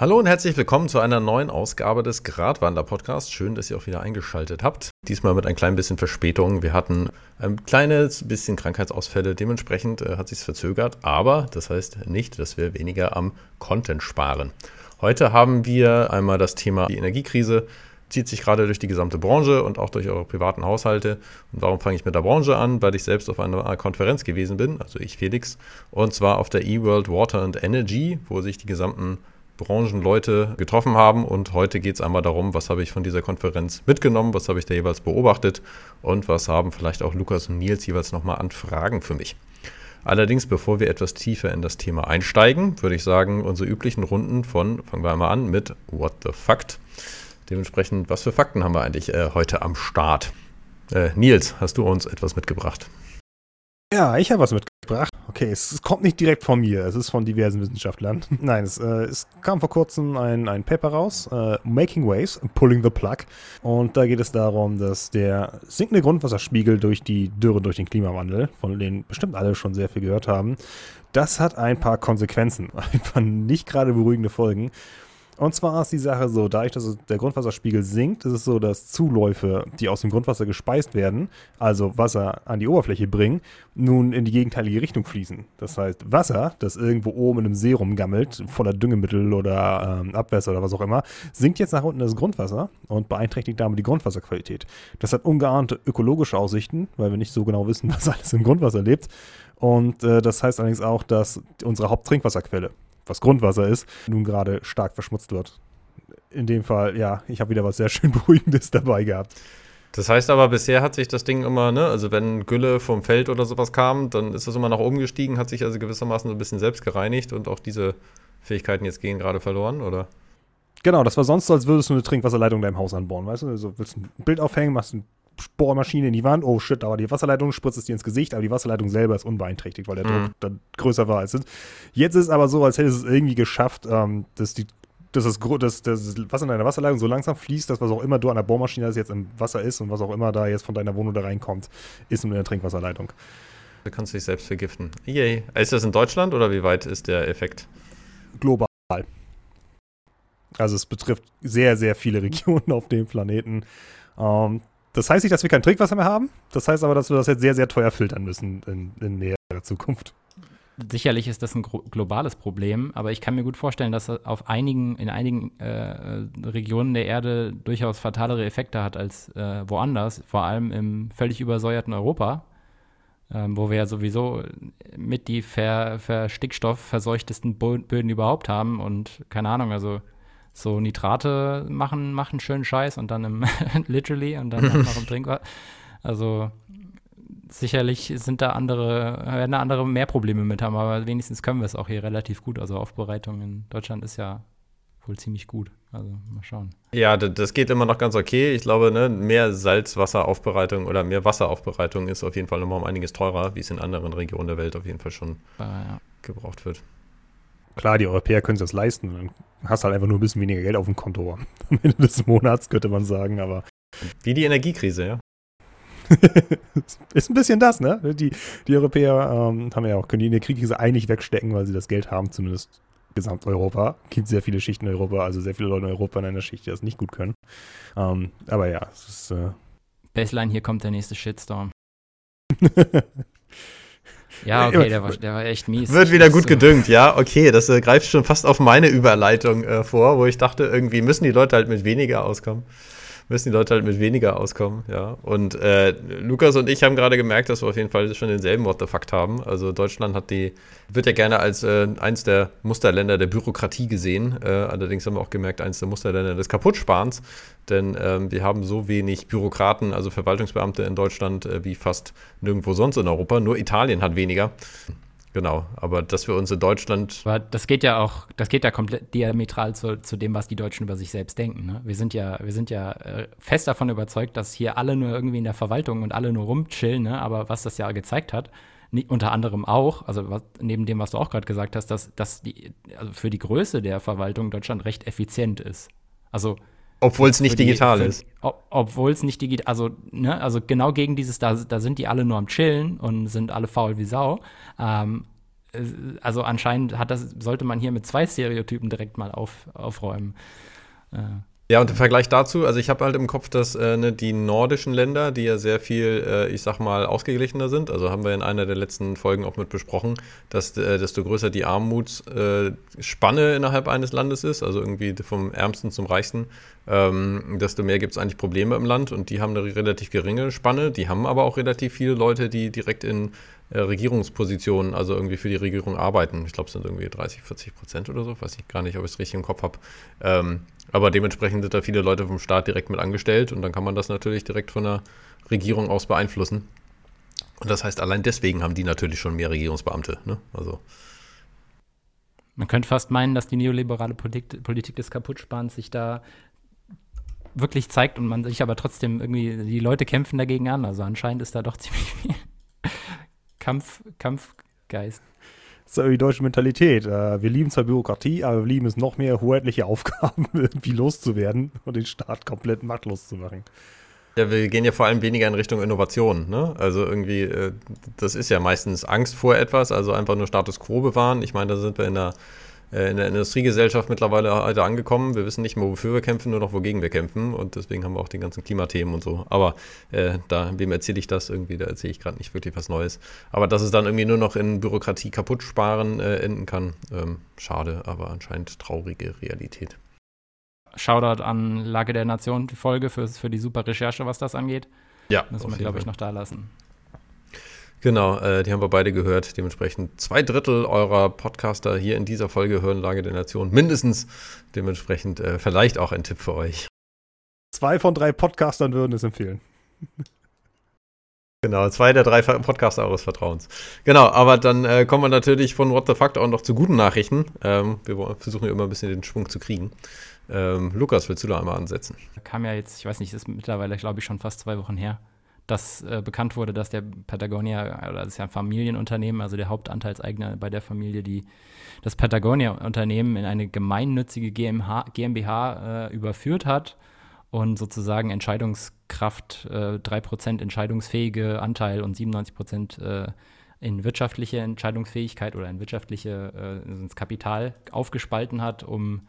Hallo und herzlich willkommen zu einer neuen Ausgabe des Gratwander-Podcasts. Schön, dass ihr auch wieder eingeschaltet habt. Diesmal mit ein klein bisschen Verspätung. Wir hatten ein kleines bisschen Krankheitsausfälle. Dementsprechend äh, hat sich verzögert. Aber das heißt nicht, dass wir weniger am Content sparen. Heute haben wir einmal das Thema die Energiekrise. Zieht sich gerade durch die gesamte Branche und auch durch eure privaten Haushalte. Und warum fange ich mit der Branche an? Weil ich selbst auf einer Konferenz gewesen bin, also ich Felix, und zwar auf der eWorld Water and Energy, wo sich die gesamten Branchenleute getroffen haben. Und heute geht es einmal darum, was habe ich von dieser Konferenz mitgenommen, was habe ich da jeweils beobachtet und was haben vielleicht auch Lukas und Nils jeweils nochmal an Fragen für mich. Allerdings, bevor wir etwas tiefer in das Thema einsteigen, würde ich sagen, unsere üblichen Runden von, fangen wir einmal an mit What the Fact. Dementsprechend, was für Fakten haben wir eigentlich äh, heute am Start? Äh, Nils, hast du uns etwas mitgebracht? Ja, ich habe was mitgebracht. Okay, es, kommt nicht direkt von mir, es ist von diversen Wissenschaftlern. Nein, es, äh, es, kam vor kurzem ein, ein Paper raus, äh, Making Waves, Pulling the Plug. Und da geht es darum, dass der sinkende Grundwasserspiegel durch die Dürre, durch den Klimawandel, von denen bestimmt alle schon sehr viel gehört haben, das hat ein paar Konsequenzen, ein paar nicht gerade beruhigende Folgen. Und zwar ist die Sache so, dadurch, dass der Grundwasserspiegel sinkt, ist es so, dass Zuläufe, die aus dem Grundwasser gespeist werden, also Wasser an die Oberfläche bringen, nun in die gegenteilige Richtung fließen. Das heißt, Wasser, das irgendwo oben in einem See rumgammelt, voller Düngemittel oder ähm, Abwässer oder was auch immer, sinkt jetzt nach unten das Grundwasser und beeinträchtigt damit die Grundwasserqualität. Das hat ungeahnte ökologische Aussichten, weil wir nicht so genau wissen, was alles im Grundwasser lebt. Und äh, das heißt allerdings auch, dass unsere Haupttrinkwasserquelle, was Grundwasser ist, nun gerade stark verschmutzt wird. In dem Fall, ja, ich habe wieder was sehr schön Beruhigendes dabei gehabt. Das heißt aber, bisher hat sich das Ding immer, ne, also wenn Gülle vom Feld oder sowas kam, dann ist das immer nach oben gestiegen, hat sich also gewissermaßen so ein bisschen selbst gereinigt und auch diese Fähigkeiten jetzt gehen gerade verloren, oder? Genau, das war sonst so, als würdest du eine Trinkwasserleitung in deinem Haus anbauen, weißt du? Also willst ein Bild aufhängen, machst ein Bohrmaschine in die Wand, oh shit, aber die Wasserleitung spritzt es dir ins Gesicht, aber die Wasserleitung selber ist unbeeinträchtigt, weil der Druck mhm. dann größer war als es. Jetzt ist es aber so, als hätte es irgendwie geschafft, ähm, dass die dass das, dass das Wasser in deiner Wasserleitung so langsam fließt, dass was auch immer du an der Bohrmaschine das jetzt im Wasser ist und was auch immer da jetzt von deiner Wohnung da reinkommt, ist nur in der Trinkwasserleitung. Du kannst dich selbst vergiften. Yay. Ist das in Deutschland oder wie weit ist der Effekt? Global. Also es betrifft sehr, sehr viele Regionen auf dem Planeten. Ähm, das heißt nicht, dass wir kein Trinkwasser mehr haben. Das heißt aber, dass wir das jetzt sehr, sehr teuer filtern müssen in, in näherer Zukunft. Sicherlich ist das ein globales Problem, aber ich kann mir gut vorstellen, dass das auf einigen, in einigen äh, Regionen der Erde durchaus fatalere Effekte hat als äh, woanders, vor allem im völlig übersäuerten Europa, ähm, wo wir ja sowieso mit die ver, verstickstoffverseuchtesten Böden überhaupt haben und keine Ahnung, also so Nitrate machen, machen schönen Scheiß und dann im literally und dann noch im Trinkwasser. Also sicherlich sind da andere, werden da andere mehr Probleme mit haben, aber wenigstens können wir es auch hier relativ gut. Also Aufbereitung in Deutschland ist ja wohl ziemlich gut. Also mal schauen. Ja, das geht immer noch ganz okay. Ich glaube, ne, mehr Salzwasseraufbereitung oder mehr Wasseraufbereitung ist auf jeden Fall nochmal um einiges teurer, wie es in anderen Regionen der Welt auf jeden Fall schon ah, ja. gebraucht wird. Klar, die Europäer können sich das leisten. Dann hast halt einfach nur ein bisschen weniger Geld auf dem Konto am Ende des Monats, könnte man sagen, aber. Wie die Energiekrise, ja. ist ein bisschen das, ne? Die, die Europäer ähm, haben ja auch, können die Energiekrise eigentlich wegstecken, weil sie das Geld haben, zumindest Gesamteuropa. Gibt sehr viele Schichten in Europa, also sehr viele Leute in Europa in einer Schicht, die das nicht gut können. Ähm, aber ja, es ist. Äh Baseline, hier kommt der nächste Shitstorm. Ja, okay, der war, der war echt mies. Wird wieder gut so. gedüngt, ja, okay. Das äh, greift schon fast auf meine Überleitung äh, vor, wo ich dachte, irgendwie müssen die Leute halt mit weniger auskommen müssen die Leute halt mit weniger auskommen, ja. Und äh, Lukas und ich haben gerade gemerkt, dass wir auf jeden Fall schon denselben What the Fact haben. Also Deutschland hat die, wird ja gerne als äh, eins der Musterländer der Bürokratie gesehen. Äh, allerdings haben wir auch gemerkt, eins der Musterländer des Kaputtsparens. Denn ähm, wir haben so wenig Bürokraten, also Verwaltungsbeamte in Deutschland äh, wie fast nirgendwo sonst in Europa. Nur Italien hat weniger. Genau, aber dass wir uns in Deutschland. Aber das geht ja auch, das geht ja komplett diametral zu, zu dem, was die Deutschen über sich selbst denken. Ne? Wir sind ja, wir sind ja äh, fest davon überzeugt, dass hier alle nur irgendwie in der Verwaltung und alle nur rumchillen, ne? aber was das ja gezeigt hat, nie, unter anderem auch, also was, neben dem, was du auch gerade gesagt hast, dass, dass die, also für die Größe der Verwaltung Deutschland recht effizient ist. Also obwohl es nicht die, digital für, ist. Ob, Obwohl es nicht digital, also, ne, also genau gegen dieses, da, da sind die alle nur am Chillen und sind alle faul wie Sau. Ähm, also anscheinend hat das, sollte man hier mit zwei Stereotypen direkt mal auf, aufräumen. Äh. Ja, und im Vergleich dazu, also ich habe halt im Kopf, dass äh, ne, die nordischen Länder, die ja sehr viel, äh, ich sag mal, ausgeglichener sind, also haben wir in einer der letzten Folgen auch mit besprochen, dass äh, desto größer die Armutsspanne innerhalb eines Landes ist, also irgendwie vom Ärmsten zum Reichsten, ähm, desto mehr gibt es eigentlich Probleme im Land und die haben eine relativ geringe Spanne, die haben aber auch relativ viele Leute, die direkt in äh, Regierungspositionen, also irgendwie für die Regierung arbeiten. Ich glaube, es sind irgendwie 30, 40 Prozent oder so, weiß ich gar nicht, ob ich es richtig im Kopf habe. Ähm, aber dementsprechend sind da viele Leute vom Staat direkt mit angestellt und dann kann man das natürlich direkt von der Regierung aus beeinflussen. Und das heißt, allein deswegen haben die natürlich schon mehr Regierungsbeamte. Ne? Also. Man könnte fast meinen, dass die neoliberale Politik, Politik des Kaputtsparens sich da wirklich zeigt und man sich aber trotzdem irgendwie, die Leute kämpfen dagegen an. Also anscheinend ist da doch ziemlich viel Kampf, Kampfgeist. Das ist die deutsche Mentalität. Äh, wir lieben zwar Bürokratie, aber wir lieben es noch mehr, hoheitliche Aufgaben irgendwie loszuwerden und den Staat komplett machtlos zu machen. Ja, wir gehen ja vor allem weniger in Richtung Innovation. Ne? Also irgendwie, äh, das ist ja meistens Angst vor etwas, also einfach nur Status quo bewahren. Ich meine, da sind wir in der in der Industriegesellschaft mittlerweile heute angekommen. Wir wissen nicht mehr, wofür wir kämpfen, nur noch wogegen wir kämpfen. Und deswegen haben wir auch die ganzen Klimathemen und so. Aber äh, da, wem erzähle ich das irgendwie? Da erzähle ich gerade nicht wirklich was Neues. Aber dass es dann irgendwie nur noch in Bürokratie kaputt sparen äh, enden kann, ähm, schade, aber anscheinend traurige Realität. Shoutout an Lage der Nation, die Folge für, für die super Recherche, was das angeht. Ja. Müssen wir, glaube ich, noch da lassen. Genau, äh, die haben wir beide gehört. Dementsprechend zwei Drittel eurer Podcaster hier in dieser Folge hören Lage der Nation mindestens. Dementsprechend äh, vielleicht auch ein Tipp für euch. Zwei von drei Podcastern würden es empfehlen. Genau, zwei der drei Podcaster eures Vertrauens. Genau, aber dann äh, kommen wir natürlich von What the Fuck auch noch zu guten Nachrichten. Ähm, wir versuchen ja immer ein bisschen den Schwung zu kriegen. Ähm, Lukas, willst du da einmal ansetzen? Da kam ja jetzt, ich weiß nicht, ist mittlerweile, glaube ich, schon fast zwei Wochen her, dass äh, bekannt wurde, dass der Patagonia, oder das ist ja ein Familienunternehmen, also der Hauptanteilseigner bei der Familie, die das Patagonia-Unternehmen in eine gemeinnützige GmbH, GmbH äh, überführt hat und sozusagen Entscheidungskraft, äh, 3% entscheidungsfähige Anteil und 97% äh, in wirtschaftliche Entscheidungsfähigkeit oder in wirtschaftliche äh, ins Kapital aufgespalten hat, um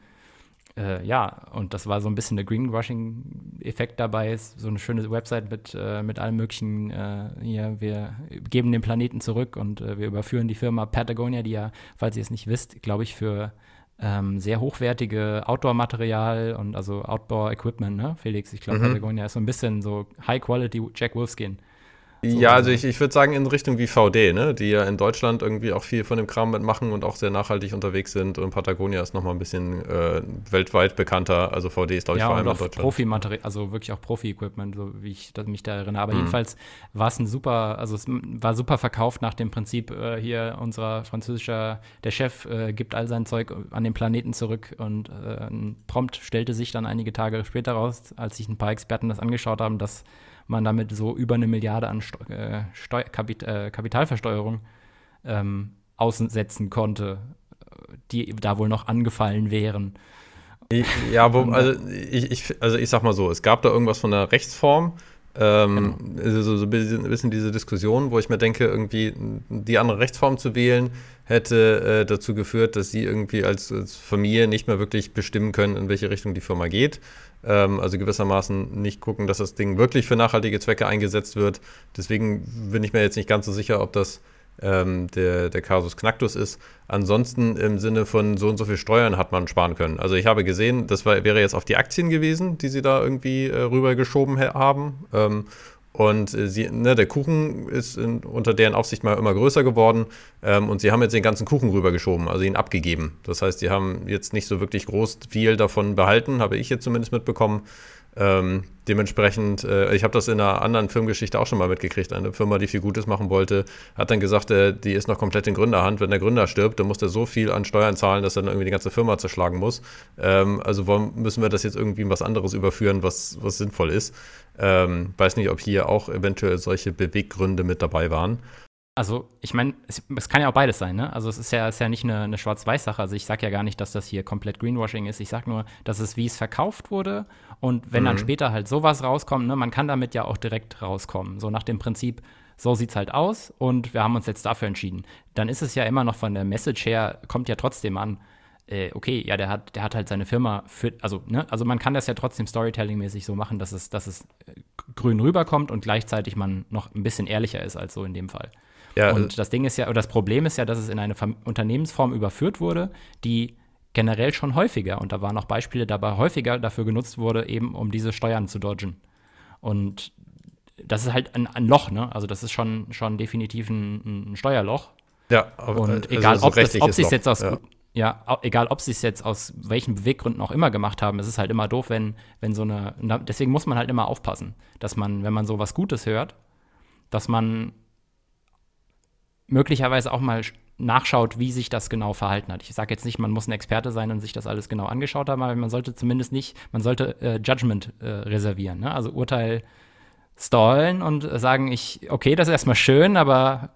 äh, ja, und das war so ein bisschen der Greenwashing-Effekt dabei. Ist so eine schöne Website mit, äh, mit allem möglichen. Äh, hier, wir geben den Planeten zurück und äh, wir überführen die Firma Patagonia, die ja, falls ihr es nicht wisst, glaube ich, für ähm, sehr hochwertige Outdoor-Material und also Outdoor-Equipment, ne, Felix? Ich glaube, mhm. Patagonia ist so ein bisschen so High-Quality Jack Wolfskin. So, ja, also ich, ich würde sagen in Richtung wie VD, ne? die ja in Deutschland irgendwie auch viel von dem Kram mitmachen und auch sehr nachhaltig unterwegs sind. Und Patagonia ist nochmal ein bisschen äh, weltweit bekannter. Also VD ist, glaube ich, ja, vor allem in Deutschland. Profi-Material, also wirklich auch Profi-Equipment, so wie ich mich da erinnere. Aber mhm. jedenfalls war es ein super, also es war super verkauft nach dem Prinzip, äh, hier unser französischer, der Chef äh, gibt all sein Zeug an den Planeten zurück und äh, prompt stellte sich dann einige Tage später raus, als sich ein paar Experten das angeschaut haben, dass man damit so über eine Milliarde an Steu äh, Kapit äh, Kapitalversteuerung ähm, aussetzen konnte, die da wohl noch angefallen wären. Ja, wo, also, ich, ich, also ich sag mal so, es gab da irgendwas von der Rechtsform, ähm, genau. also so ein bisschen diese Diskussion, wo ich mir denke, irgendwie die andere Rechtsform zu wählen, hätte äh, dazu geführt, dass sie irgendwie als, als, Familie nicht mehr wirklich bestimmen können, in welche Richtung die Firma geht. Ähm, also gewissermaßen nicht gucken, dass das Ding wirklich für nachhaltige Zwecke eingesetzt wird. Deswegen bin ich mir jetzt nicht ganz so sicher, ob das ähm, der, der Casus Knacktus ist. Ansonsten im Sinne von so und so viel Steuern hat man sparen können. Also ich habe gesehen, das war, wäre jetzt auf die Aktien gewesen, die sie da irgendwie äh, rübergeschoben haben. Ähm, und äh, sie, ne, der Kuchen ist in, unter deren Aufsicht mal immer größer geworden. Ähm, und sie haben jetzt den ganzen Kuchen rübergeschoben, also ihn abgegeben. Das heißt, sie haben jetzt nicht so wirklich groß viel davon behalten, habe ich jetzt zumindest mitbekommen. Ähm, dementsprechend, äh, ich habe das in einer anderen Firmengeschichte auch schon mal mitgekriegt. Eine Firma, die viel Gutes machen wollte, hat dann gesagt, äh, die ist noch komplett in Gründerhand. Wenn der Gründer stirbt, dann muss der so viel an Steuern zahlen, dass er dann irgendwie die ganze Firma zerschlagen muss. Ähm, also wollen, müssen wir das jetzt irgendwie in was anderes überführen, was, was sinnvoll ist. Ähm, weiß nicht, ob hier auch eventuell solche Beweggründe mit dabei waren. Also, ich meine, es, es, kann ja auch beides sein, ne? Also, es ist ja, ist ja nicht eine, eine Schwarz-Weiß-Sache. Also, ich sage ja gar nicht, dass das hier komplett Greenwashing ist. Ich sage nur, dass es, wie es verkauft wurde. Und wenn mhm. dann später halt sowas rauskommt, ne, man kann damit ja auch direkt rauskommen. So nach dem Prinzip, so sieht's halt aus und wir haben uns jetzt dafür entschieden. Dann ist es ja immer noch von der Message her, kommt ja trotzdem an, äh, okay, ja, der hat, der hat halt seine Firma für, also, ne, also man kann das ja trotzdem Storytelling-mäßig so machen, dass es, dass es äh, grün rüberkommt und gleichzeitig man noch ein bisschen ehrlicher ist als so in dem Fall. Ja, und das Ding ist ja, oder das Problem ist ja, dass es in eine Unternehmensform überführt wurde, die generell schon häufiger, und da waren auch Beispiele dabei, häufiger dafür genutzt wurde, eben um diese Steuern zu dodgen. Und das ist halt ein, ein Loch, ne? Also das ist schon, schon definitiv ein, ein Steuerloch. Ja, aber, und also egal, ob, das, ob sie es jetzt aus, ja. ja. egal, ob sie es jetzt aus welchen Beweggründen auch immer gemacht haben, es ist halt immer doof, wenn, wenn so eine, deswegen muss man halt immer aufpassen, dass man, wenn man so was Gutes hört, dass man möglicherweise auch mal nachschaut, wie sich das genau verhalten hat. Ich sage jetzt nicht, man muss ein Experte sein und sich das alles genau angeschaut haben, aber man sollte zumindest nicht, man sollte äh, Judgment äh, reservieren, ne? also Urteil stallen und sagen, ich, okay, das ist erstmal schön, aber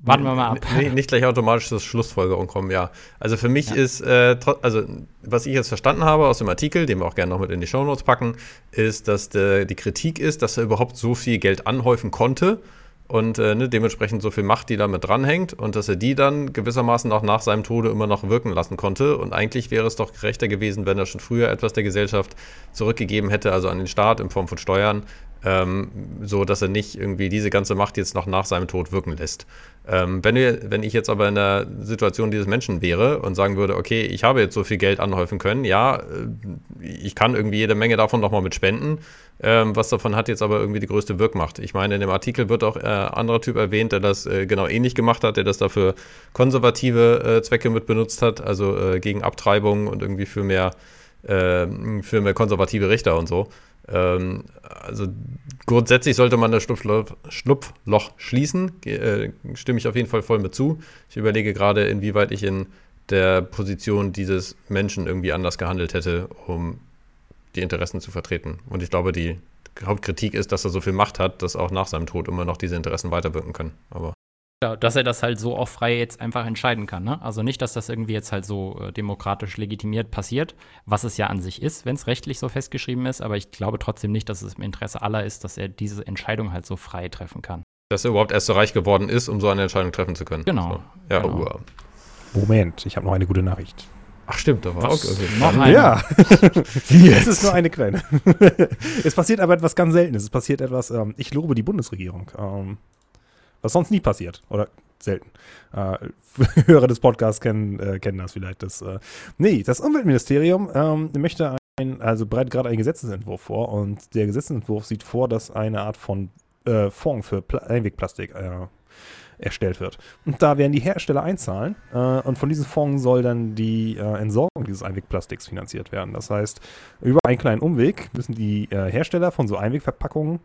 warten wir mal ab. Nee, nicht gleich automatisch das Schlussfolgerung kommen, ja. Also für mich ja. ist, äh, also was ich jetzt verstanden habe aus dem Artikel, den wir auch gerne noch mit in die Shownotes packen, ist, dass de, die Kritik ist, dass er überhaupt so viel Geld anhäufen konnte und äh, ne, dementsprechend so viel Macht, die damit dranhängt und dass er die dann gewissermaßen auch nach seinem Tode immer noch wirken lassen konnte. Und eigentlich wäre es doch gerechter gewesen, wenn er schon früher etwas der Gesellschaft zurückgegeben hätte, also an den Staat in Form von Steuern, ähm, so dass er nicht irgendwie diese ganze Macht jetzt noch nach seinem Tod wirken lässt. Ähm, wenn, wir, wenn ich jetzt aber in der Situation dieses Menschen wäre und sagen würde, okay, ich habe jetzt so viel Geld anhäufen können, ja, äh, ich kann irgendwie jede Menge davon nochmal mit spenden, ähm, was davon hat jetzt aber irgendwie die größte Wirkmacht. Ich meine, in dem Artikel wird auch äh, anderer Typ erwähnt, der das äh, genau ähnlich gemacht hat, der das dafür konservative äh, Zwecke mit benutzt hat, also äh, gegen Abtreibung und irgendwie für mehr, äh, für mehr konservative Richter und so. Ähm, also grundsätzlich sollte man das Schlupfloch, Schlupfloch schließen, äh, stimme ich auf jeden Fall voll mit zu. Ich überlege gerade, inwieweit ich in der Position dieses Menschen irgendwie anders gehandelt hätte, um die Interessen zu vertreten. Und ich glaube, die Hauptkritik ist, dass er so viel Macht hat, dass auch nach seinem Tod immer noch diese Interessen weiterwirken können. Aber ja, dass er das halt so auch frei jetzt einfach entscheiden kann. Ne? Also nicht, dass das irgendwie jetzt halt so äh, demokratisch legitimiert passiert, was es ja an sich ist, wenn es rechtlich so festgeschrieben ist, aber ich glaube trotzdem nicht, dass es im Interesse aller ist, dass er diese Entscheidung halt so frei treffen kann. Dass er überhaupt erst so reich geworden ist, um so eine Entscheidung treffen zu können. Genau. So. Ja, genau. Uh. Moment, ich habe noch eine gute Nachricht. Ach stimmt, da war auch okay. noch eine. Ja, es ist nur eine kleine. es passiert aber etwas ganz Seltenes. Es passiert etwas, ähm, ich lobe die Bundesregierung. Ähm, was sonst nie passiert. Oder selten. Äh, Hörer des Podcasts kennen, äh, kennen das vielleicht. Das, äh, nee, das Umweltministerium ähm, möchte ein, also bereitet gerade einen Gesetzesentwurf vor und der Gesetzesentwurf sieht vor, dass eine Art von äh, Fonds für Pla Einwegplastik äh, erstellt wird. Und da werden die Hersteller einzahlen äh, und von diesem Fonds soll dann die äh, Entsorgung dieses Einwegplastiks finanziert werden. Das heißt, über einen kleinen Umweg müssen die Hersteller von so Einwegverpackungen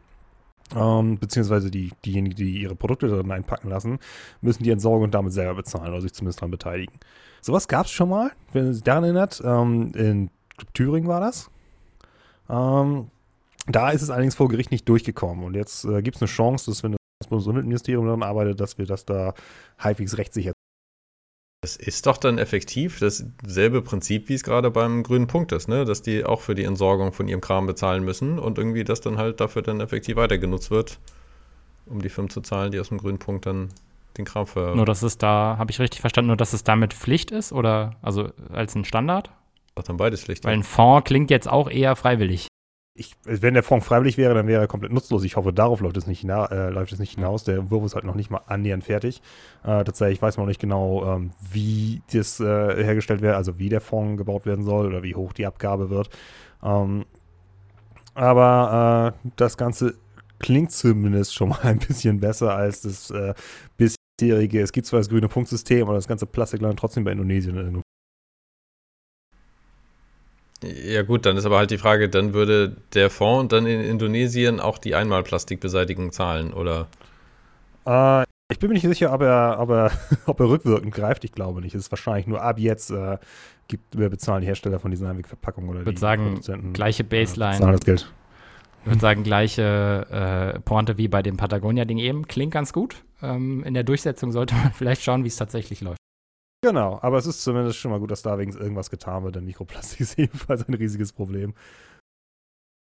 ähm, beziehungsweise die, diejenigen, die ihre Produkte darin einpacken lassen, müssen die Entsorgung damit selber bezahlen oder sich zumindest daran beteiligen. Sowas gab es schon mal, wenn ihr sich daran erinnert. Ähm, in Thüringen war das. Ähm, da ist es allerdings vor Gericht nicht durchgekommen. Und jetzt äh, gibt es eine Chance, dass wenn das Bundesumweltministerium daran arbeitet, dass wir das da halbwegs rechtssicher das ist doch dann effektiv dasselbe Prinzip, wie es gerade beim grünen Punkt ist, ne? dass die auch für die Entsorgung von ihrem Kram bezahlen müssen und irgendwie das dann halt dafür dann effektiv weiter genutzt wird, um die Firmen zu zahlen, die aus dem grünen Punkt dann den Kram für. Nur, dass es da, habe ich richtig verstanden, nur, dass es damit Pflicht ist oder also als ein Standard? Ach, dann beides Pflicht. Weil ein Fonds klingt jetzt auch eher freiwillig ich, wenn der Fonds freiwillig wäre, dann wäre er komplett nutzlos. Ich hoffe, darauf läuft es nicht, hina äh, läuft es nicht hinaus. Der Wurf ist halt noch nicht mal annähernd fertig. Äh, tatsächlich weiß man noch nicht genau, ähm, wie das äh, hergestellt wird, also wie der Fonds gebaut werden soll oder wie hoch die Abgabe wird. Ähm, aber äh, das Ganze klingt zumindest schon mal ein bisschen besser als das äh, bisherige. Es gibt zwar das grüne Punktsystem, aber das ganze Plastik landet trotzdem bei Indonesien ja gut, dann ist aber halt die Frage, dann würde der Fonds dann in Indonesien auch die Einmalplastikbeseitigung zahlen, oder? Äh, ich bin mir nicht sicher, ob er, ob, er, ob er rückwirkend greift. Ich glaube nicht. Es ist wahrscheinlich nur ab jetzt äh, gibt, wir bezahlen die Hersteller von diesen Einwegverpackungen oder ich würde sagen, gleiche Baseline. Äh, das Geld. Ich würde sagen, gleiche äh, Pointe wie bei dem Patagonia-Ding eben. Klingt ganz gut. Ähm, in der Durchsetzung sollte man vielleicht schauen, wie es tatsächlich läuft. Genau, aber es ist zumindest schon mal gut, dass da wenigstens irgendwas getan wird, denn Mikroplastik ist ebenfalls ein riesiges Problem.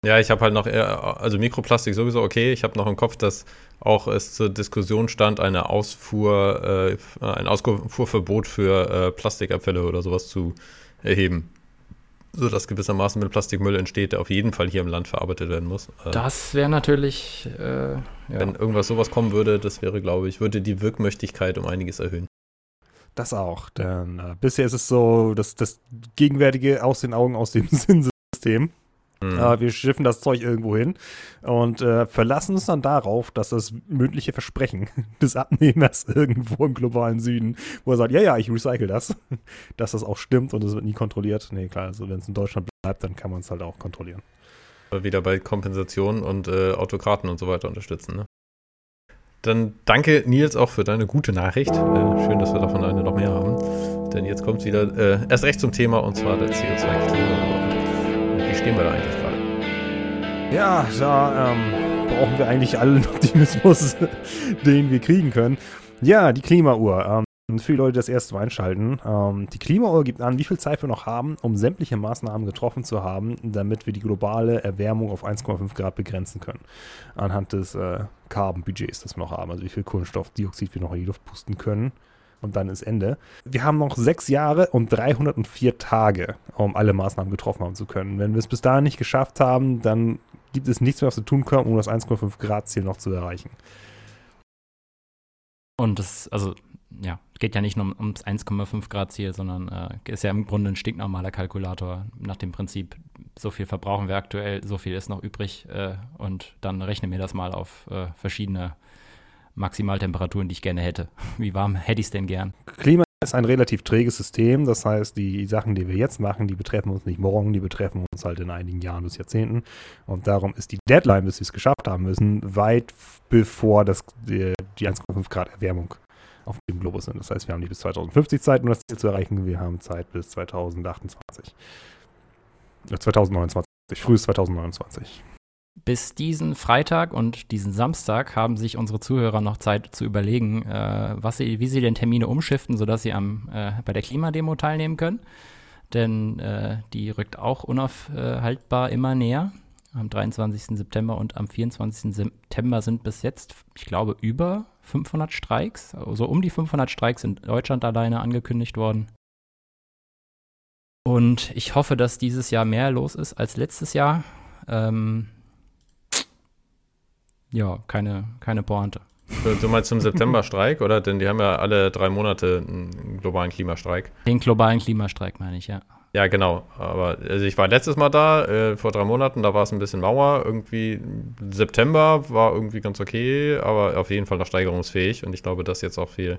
Ja, ich habe halt noch eher, also Mikroplastik sowieso okay. Ich habe noch im Kopf, dass auch es zur Diskussion stand, eine Ausfuhr, äh, ein Ausfuhrverbot für äh, Plastikabfälle oder sowas zu erheben. Sodass gewissermaßen, wenn Plastikmüll entsteht, der auf jeden Fall hier im Land verarbeitet werden muss. Äh, das wäre natürlich, äh, ja. Wenn irgendwas sowas kommen würde, das wäre, glaube ich, würde die Wirkmächtigkeit um einiges erhöhen. Das auch, denn äh, bisher ist es so, dass das Gegenwärtige aus den Augen, aus dem Sinnsystem. Mhm. Äh, wir schiffen das Zeug irgendwo hin und äh, verlassen uns dann darauf, dass das mündliche Versprechen des Abnehmers irgendwo im globalen Süden, wo er sagt, ja, ja, ich recycle das, dass das auch stimmt und es wird nie kontrolliert. Nee, klar, also wenn es in Deutschland bleibt, dann kann man es halt auch kontrollieren. Wieder bei Kompensation und äh, Autokraten und so weiter unterstützen, ne? Dann danke Nils auch für deine gute Nachricht. Äh, schön, dass wir davon eine noch mehr haben. Denn jetzt kommt es wieder äh, erst recht zum Thema und zwar der CO2-Klima wie stehen wir da eigentlich gerade? Ja, da ähm, brauchen wir eigentlich allen Optimismus, den wir kriegen können. Ja, die Klimauhr. Ähm, für die Leute, die das erste Mal einschalten. Ähm, die Klimauhr gibt an, wie viel Zeit wir noch haben, um sämtliche Maßnahmen getroffen zu haben, damit wir die globale Erwärmung auf 1,5 Grad begrenzen können. Anhand des äh, Carbon-Budgets, das wir noch haben. Also wie viel Kohlenstoffdioxid wir noch in die Luft pusten können und dann ist Ende. Wir haben noch sechs Jahre und 304 Tage, um alle Maßnahmen getroffen haben zu können. Wenn wir es bis dahin nicht geschafft haben, dann gibt es nichts mehr, was wir tun können, um das 1,5 Grad Ziel noch zu erreichen. Und das, also, ja, geht ja nicht nur ums 1,5 Grad Ziel, sondern äh, ist ja im Grunde ein stinknormaler Kalkulator nach dem Prinzip, so viel verbrauchen wir aktuell, so viel ist noch übrig äh, und dann rechne mir das mal auf äh, verschiedene Maximaltemperaturen, die ich gerne hätte. Wie warm hätte ich es denn gern? Klima ist ein relativ träges System. Das heißt, die Sachen, die wir jetzt machen, die betreffen uns nicht morgen, die betreffen uns halt in einigen Jahren bis Jahrzehnten. Und darum ist die Deadline, bis wir es geschafft haben müssen, weit bevor das, die, die 1,5 Grad Erwärmung auf dem Globus sind. Das heißt, wir haben nicht bis 2050 Zeit, um das Ziel zu erreichen. Wir haben Zeit bis 2028. 2029, frühes 2029. Bis diesen Freitag und diesen Samstag haben sich unsere Zuhörer noch Zeit zu überlegen, äh, was sie, wie sie den Termine umschiften, sodass sie am, äh, bei der Klimademo teilnehmen können. Denn äh, die rückt auch unaufhaltbar immer näher. Am 23. September und am 24. September sind bis jetzt, ich glaube, über 500 Streiks. Also um die 500 Streiks in Deutschland alleine angekündigt worden. Und ich hoffe, dass dieses Jahr mehr los ist als letztes Jahr. Ähm, ja, keine, keine Pointe. Du meinst zum September-Streik, oder? Denn die haben ja alle drei Monate einen globalen Klimastreik. Den globalen Klimastreik meine ich, ja. Ja, genau. Aber also ich war letztes Mal da, äh, vor drei Monaten, da war es ein bisschen Mauer. Irgendwie September war irgendwie ganz okay, aber auf jeden Fall noch steigerungsfähig. Und ich glaube, dass jetzt auch viel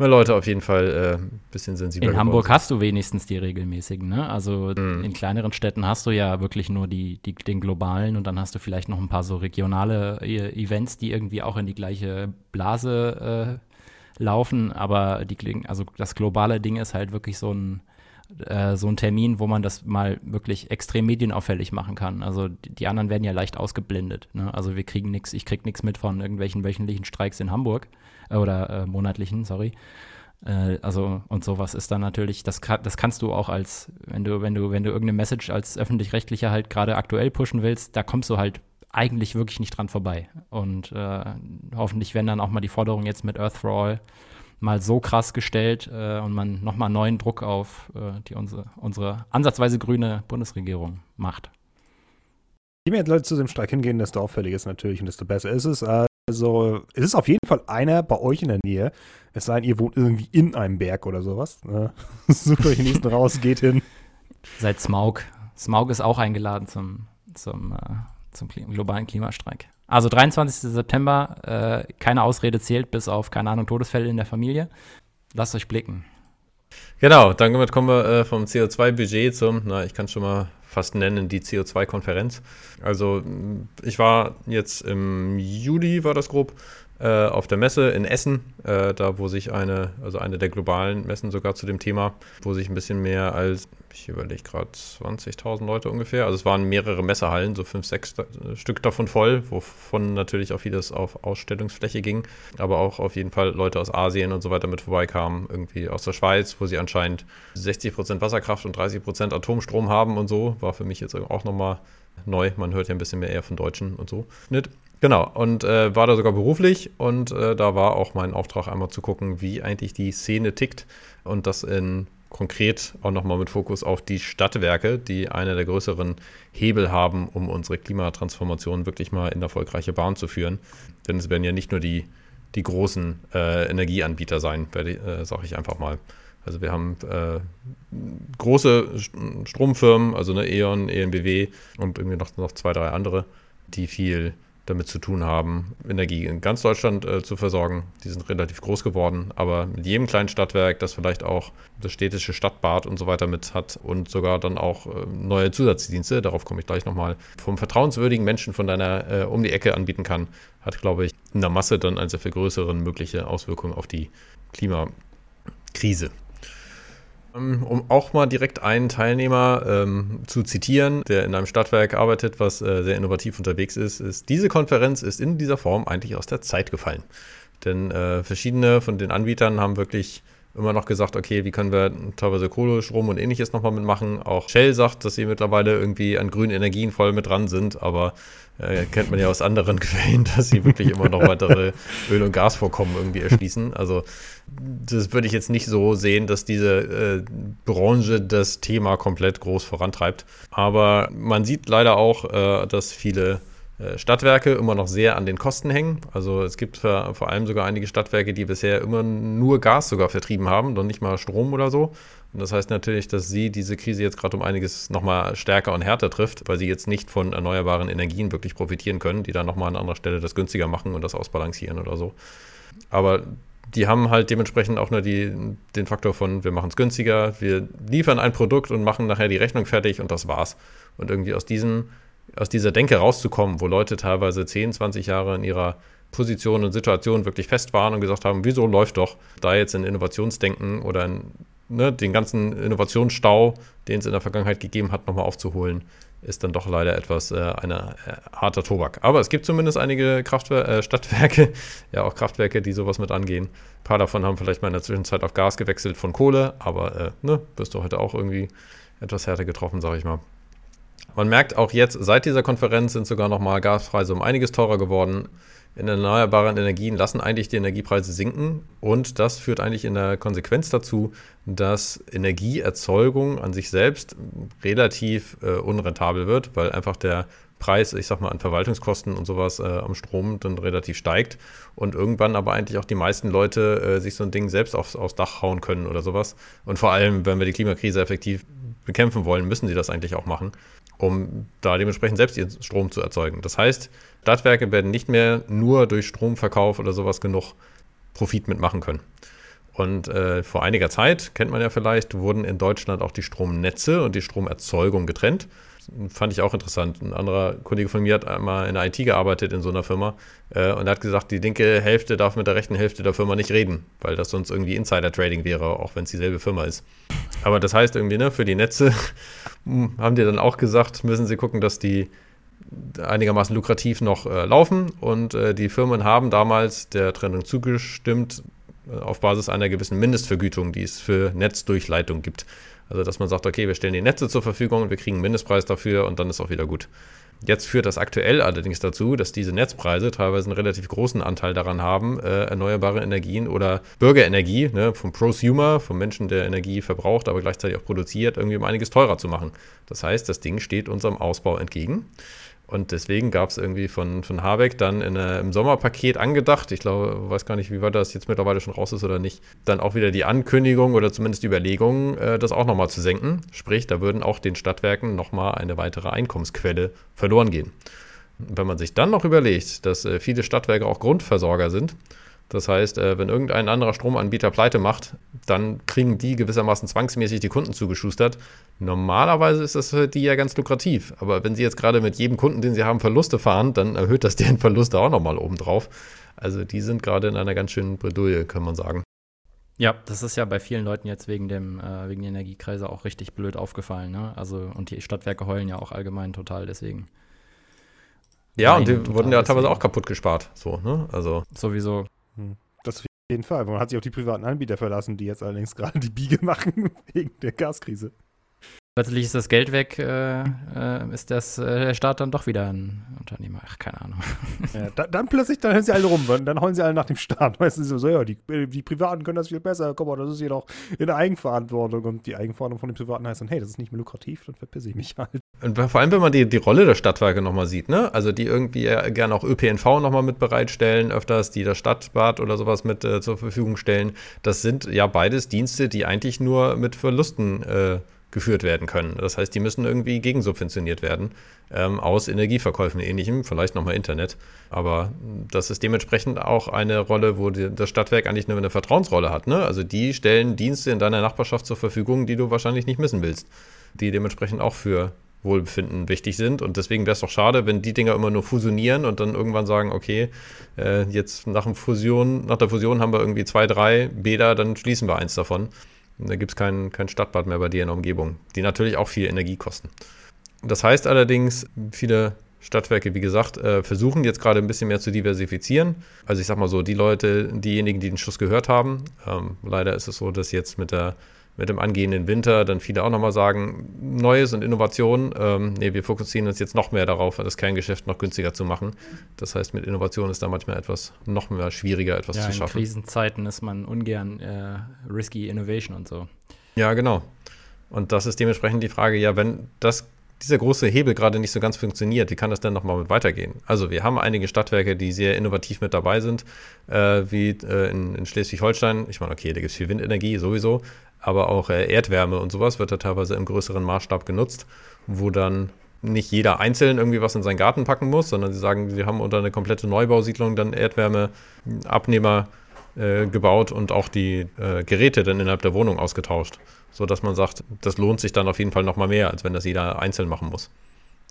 mehr Leute auf jeden Fall ein äh, bisschen sensibler In Hamburg sind. hast du wenigstens die regelmäßigen, ne? Also mhm. in kleineren Städten hast du ja wirklich nur die, die, den globalen und dann hast du vielleicht noch ein paar so regionale äh, Events, die irgendwie auch in die gleiche Blase äh, laufen. Aber die, also das globale Ding ist halt wirklich so ein äh, so ein Termin, wo man das mal wirklich extrem medienauffällig machen kann. Also die, die anderen werden ja leicht ausgeblendet. Ne? Also wir kriegen nichts, ich krieg nichts mit von irgendwelchen wöchentlichen Streiks in Hamburg äh, oder äh, monatlichen, sorry. Äh, also und sowas ist dann natürlich, das, das kannst du auch als, wenn du, wenn du, wenn du irgendeine Message als öffentlich-rechtlicher halt gerade aktuell pushen willst, da kommst du halt eigentlich wirklich nicht dran vorbei. Und äh, hoffentlich werden dann auch mal die Forderungen jetzt mit Earth for All mal so krass gestellt äh, und man nochmal neuen Druck auf äh, die unsere, unsere ansatzweise grüne Bundesregierung macht. Je mehr Leute zu dem Streik hingehen, desto auffälliger ist es natürlich und desto besser ist es. Also, es ist auf jeden Fall einer bei euch in der Nähe. Es sei denn, ihr wohnt irgendwie in einem Berg oder sowas. Ne? Sucht euch den nächsten raus, geht hin. Seid Smaug. Smaug ist auch eingeladen zum, zum, äh, zum globalen Klimastreik. Also 23. September, äh, keine Ausrede zählt, bis auf, keine Ahnung, Todesfälle in der Familie. Lasst euch blicken. Genau, damit kommen wir äh, vom CO2-Budget zum, na, ich kann schon mal fast nennen, die CO2-Konferenz. Also ich war jetzt im Juli, war das grob, äh, auf der Messe in Essen, äh, da wo sich eine, also eine der globalen Messen sogar zu dem Thema, wo sich ein bisschen mehr als, ich überlege gerade, 20.000 Leute ungefähr, also es waren mehrere Messehallen, so fünf, sechs Stück davon voll, wovon natürlich auch vieles auf Ausstellungsfläche ging, aber auch auf jeden Fall Leute aus Asien und so weiter mit vorbeikamen, irgendwie aus der Schweiz, wo sie anscheinend 60% Wasserkraft und 30% Atomstrom haben und so, war für mich jetzt auch nochmal neu. Man hört ja ein bisschen mehr eher von Deutschen und so. Genau, und äh, war da sogar beruflich und äh, da war auch mein Auftrag einmal zu gucken, wie eigentlich die Szene tickt und das in konkret auch nochmal mit Fokus auf die Stadtwerke, die einer der größeren Hebel haben, um unsere Klimatransformation wirklich mal in erfolgreiche Bahn zu führen. Denn es werden ja nicht nur die, die großen äh, Energieanbieter sein, äh, sage ich einfach mal. Also wir haben äh, große Stromfirmen, also eine E.ON, ENBW und irgendwie noch, noch zwei, drei andere, die viel damit zu tun haben, Energie in ganz Deutschland äh, zu versorgen. Die sind relativ groß geworden, aber mit jedem kleinen Stadtwerk, das vielleicht auch das städtische Stadtbad und so weiter mit hat und sogar dann auch äh, neue Zusatzdienste, darauf komme ich gleich nochmal, vom vertrauenswürdigen Menschen von deiner äh, um die Ecke anbieten kann, hat, glaube ich, in der Masse dann eine sehr viel größere mögliche Auswirkung auf die Klimakrise. Ähm, um auch mal direkt einen Teilnehmer ähm, zu zitieren, der in einem Stadtwerk arbeitet, was äh, sehr innovativ unterwegs ist, ist, diese Konferenz ist in dieser Form eigentlich aus der Zeit gefallen. Denn äh, verschiedene von den Anbietern haben wirklich immer noch gesagt, okay, wie können wir teilweise Kohle, Strom und ähnliches nochmal mitmachen. Auch Shell sagt, dass sie mittlerweile irgendwie an grünen Energien voll mit dran sind, aber äh, kennt man ja aus anderen Quellen, dass sie wirklich immer noch weitere Öl- und Gasvorkommen irgendwie erschließen. Also das würde ich jetzt nicht so sehen, dass diese äh, Branche das Thema komplett groß vorantreibt. Aber man sieht leider auch, äh, dass viele Stadtwerke immer noch sehr an den Kosten hängen. Also es gibt vor, vor allem sogar einige Stadtwerke, die bisher immer nur Gas sogar vertrieben haben, noch nicht mal Strom oder so. Und das heißt natürlich, dass sie diese Krise jetzt gerade um einiges nochmal stärker und härter trifft, weil sie jetzt nicht von erneuerbaren Energien wirklich profitieren können, die dann nochmal an anderer Stelle das günstiger machen und das ausbalancieren oder so. Aber die haben halt dementsprechend auch nur die, den Faktor von, wir machen es günstiger, wir liefern ein Produkt und machen nachher die Rechnung fertig und das war's. Und irgendwie aus diesem aus dieser Denke rauszukommen, wo Leute teilweise 10, 20 Jahre in ihrer Position und Situation wirklich fest waren und gesagt haben, wieso läuft doch da jetzt in Innovationsdenken oder in, ne, den ganzen Innovationsstau, den es in der Vergangenheit gegeben hat, nochmal aufzuholen, ist dann doch leider etwas äh, eine äh, harter Tobak. Aber es gibt zumindest einige Kraftwer äh, Stadtwerke, ja auch Kraftwerke, die sowas mit angehen. Ein paar davon haben vielleicht mal in der Zwischenzeit auf Gas gewechselt von Kohle, aber äh, ne, wirst du heute auch irgendwie etwas härter getroffen, sage ich mal. Man merkt auch jetzt, seit dieser Konferenz sind sogar nochmal Gaspreise um einiges teurer geworden. In erneuerbaren Energien lassen eigentlich die Energiepreise sinken und das führt eigentlich in der Konsequenz dazu, dass Energieerzeugung an sich selbst relativ äh, unrentabel wird, weil einfach der Preis, ich sag mal, an Verwaltungskosten und sowas äh, am Strom dann relativ steigt und irgendwann aber eigentlich auch die meisten Leute äh, sich so ein Ding selbst aufs, aufs Dach hauen können oder sowas. Und vor allem, wenn wir die Klimakrise effektiv bekämpfen wollen, müssen sie das eigentlich auch machen um da dementsprechend selbst ihren Strom zu erzeugen. Das heißt, Stadtwerke werden nicht mehr nur durch Stromverkauf oder sowas genug Profit mitmachen können. Und äh, vor einiger Zeit, kennt man ja vielleicht, wurden in Deutschland auch die Stromnetze und die Stromerzeugung getrennt fand ich auch interessant. Ein anderer Kollege von mir hat einmal in der IT gearbeitet in so einer Firma äh, und hat gesagt, die linke Hälfte darf mit der rechten Hälfte der Firma nicht reden, weil das sonst irgendwie Insider-Trading wäre, auch wenn es dieselbe Firma ist. Aber das heißt irgendwie, ne, für die Netze haben die dann auch gesagt, müssen sie gucken, dass die einigermaßen lukrativ noch äh, laufen und äh, die Firmen haben damals der Trennung zugestimmt äh, auf Basis einer gewissen Mindestvergütung, die es für Netzdurchleitung gibt. Also, dass man sagt, okay, wir stellen die Netze zur Verfügung und wir kriegen einen Mindestpreis dafür und dann ist auch wieder gut. Jetzt führt das aktuell allerdings dazu, dass diese Netzpreise teilweise einen relativ großen Anteil daran haben, äh, erneuerbare Energien oder Bürgerenergie ne, vom Prosumer, vom Menschen, der Energie verbraucht, aber gleichzeitig auch produziert, irgendwie um einiges teurer zu machen. Das heißt, das Ding steht unserem Ausbau entgegen. Und deswegen gab es irgendwie von, von Habeck dann in, äh, im Sommerpaket angedacht, ich glaube, weiß gar nicht, wie weit das jetzt mittlerweile schon raus ist oder nicht, dann auch wieder die Ankündigung oder zumindest die Überlegung, äh, das auch nochmal zu senken. Sprich, da würden auch den Stadtwerken nochmal eine weitere Einkommensquelle verloren gehen. wenn man sich dann noch überlegt, dass äh, viele Stadtwerke auch Grundversorger sind, Das heißt, äh, wenn irgendein anderer Stromanbieter pleite macht, dann kriegen die gewissermaßen zwangsmäßig die Kunden zugeschustert. Normalerweise ist das für die ja ganz lukrativ. Aber wenn sie jetzt gerade mit jedem Kunden, den sie haben, Verluste fahren, dann erhöht das deren Verluste auch nochmal obendrauf. Also die sind gerade in einer ganz schönen Bredouille, kann man sagen. Ja, das ist ja bei vielen Leuten jetzt wegen dem äh, wegen der Energiekreise auch richtig blöd aufgefallen. Ne? Also und die Stadtwerke heulen ja auch allgemein total deswegen. Ja, Nein, und die wurden ja teilweise auch kaputt gespart. So, ne? Also sowieso. Hm. Das auf jeden Fall. Man hat sich auf die privaten Anbieter verlassen, die jetzt allerdings gerade die Biege machen wegen der Gaskrise. Plötzlich ist das Geld weg, äh, äh, ist das, äh, der Staat dann doch wieder ein Unternehmer. Ach, keine Ahnung. Ja, da, dann plötzlich, dann hören sie alle rum, dann heulen sie alle nach dem Staat. Weißt du, so, ja, die, die Privaten können das viel besser, guck mal, das ist jedoch in der Eigenverantwortung. Und die Eigenverantwortung von den Privaten heißt dann, hey, das ist nicht mehr lukrativ, dann verpisse ich mich halt. Und vor allem, wenn man die, die Rolle der Stadtwerke nochmal sieht, ne? Also die irgendwie gerne auch ÖPNV nochmal mit bereitstellen, öfters, die das Stadtbad oder sowas mit äh, zur Verfügung stellen. Das sind ja beides Dienste, die eigentlich nur mit Verlusten äh, geführt werden können. Das heißt, die müssen irgendwie gegensubventioniert werden ähm, aus Energieverkäufen und ähnlichem, vielleicht nochmal Internet. Aber das ist dementsprechend auch eine Rolle, wo die, das Stadtwerk eigentlich nur eine Vertrauensrolle hat. Ne? Also die stellen Dienste in deiner Nachbarschaft zur Verfügung, die du wahrscheinlich nicht missen willst, die dementsprechend auch für Wohlbefinden wichtig sind. Und deswegen wäre es doch schade, wenn die Dinger immer nur fusionieren und dann irgendwann sagen, okay, äh, jetzt nach, dem Fusion, nach der Fusion haben wir irgendwie zwei, drei Bäder, dann schließen wir eins davon. Da gibt es kein, kein Stadtbad mehr bei dir in der Umgebung, die natürlich auch viel Energie kosten. Das heißt allerdings, viele Stadtwerke, wie gesagt, äh, versuchen jetzt gerade ein bisschen mehr zu diversifizieren. Also ich sag mal so, die Leute, diejenigen, die den Schuss gehört haben, ähm, leider ist es so, dass jetzt mit der mit dem angehenden Winter dann viele auch nochmal sagen, Neues und Innovation, ähm, nee, wir fokussieren uns jetzt noch mehr darauf, das Kerngeschäft noch günstiger zu machen. Das heißt, mit Innovation ist da manchmal etwas noch mehr schwieriger, etwas ja, zu schaffen. In Krisenzeiten ist man ungern äh, risky Innovation und so. Ja, genau. Und das ist dementsprechend die Frage, ja, wenn das dieser große Hebel gerade nicht so ganz funktioniert, wie kann das denn nochmal mit weitergehen? Also wir haben einige Stadtwerke, die sehr innovativ mit dabei sind, äh, wie äh, in, in Schleswig-Holstein. Ich meine, okay, da gibt es viel Windenergie sowieso, aber auch äh, Erdwärme und sowas wird da teilweise im größeren Maßstab genutzt, wo dann nicht jeder einzeln irgendwie was in seinen Garten packen muss, sondern sie sagen, sie haben unter eine komplette Neubausiedlung dann Erdwärmeabnehmer äh, gebaut und auch die äh, Geräte dann innerhalb der Wohnung ausgetauscht, sodass man sagt, das lohnt sich dann auf jeden Fall nochmal mehr, als wenn das jeder einzeln machen muss.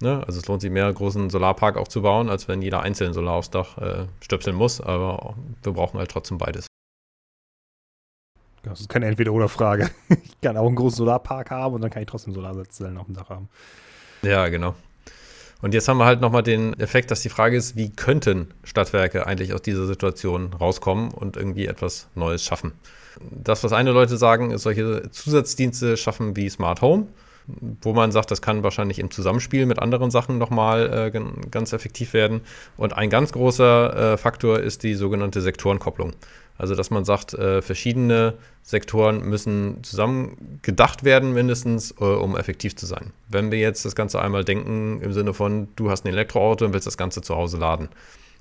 Ne? Also es lohnt sich mehr, einen großen Solarpark auch zu bauen, als wenn jeder einzeln Solar aufs Dach äh, stöpseln muss, aber wir brauchen halt trotzdem beides. Das ist keine Entweder-Oder-Frage. Ich kann auch einen großen Solarpark haben und dann kann ich trotzdem Solarzellen auf dem Dach haben. Ja, genau. Und jetzt haben wir halt nochmal den Effekt, dass die Frage ist, wie könnten Stadtwerke eigentlich aus dieser Situation rauskommen und irgendwie etwas Neues schaffen? Das, was eine Leute sagen, ist solche Zusatzdienste schaffen wie Smart Home, wo man sagt, das kann wahrscheinlich im Zusammenspiel mit anderen Sachen nochmal äh, ganz effektiv werden. Und ein ganz großer äh, Faktor ist die sogenannte Sektorenkopplung. Also, dass man sagt, äh, verschiedene Sektoren müssen zusammen gedacht werden, mindestens, äh, um effektiv zu sein. Wenn wir jetzt das Ganze einmal denken im Sinne von, du hast ein Elektroauto und willst das Ganze zu Hause laden.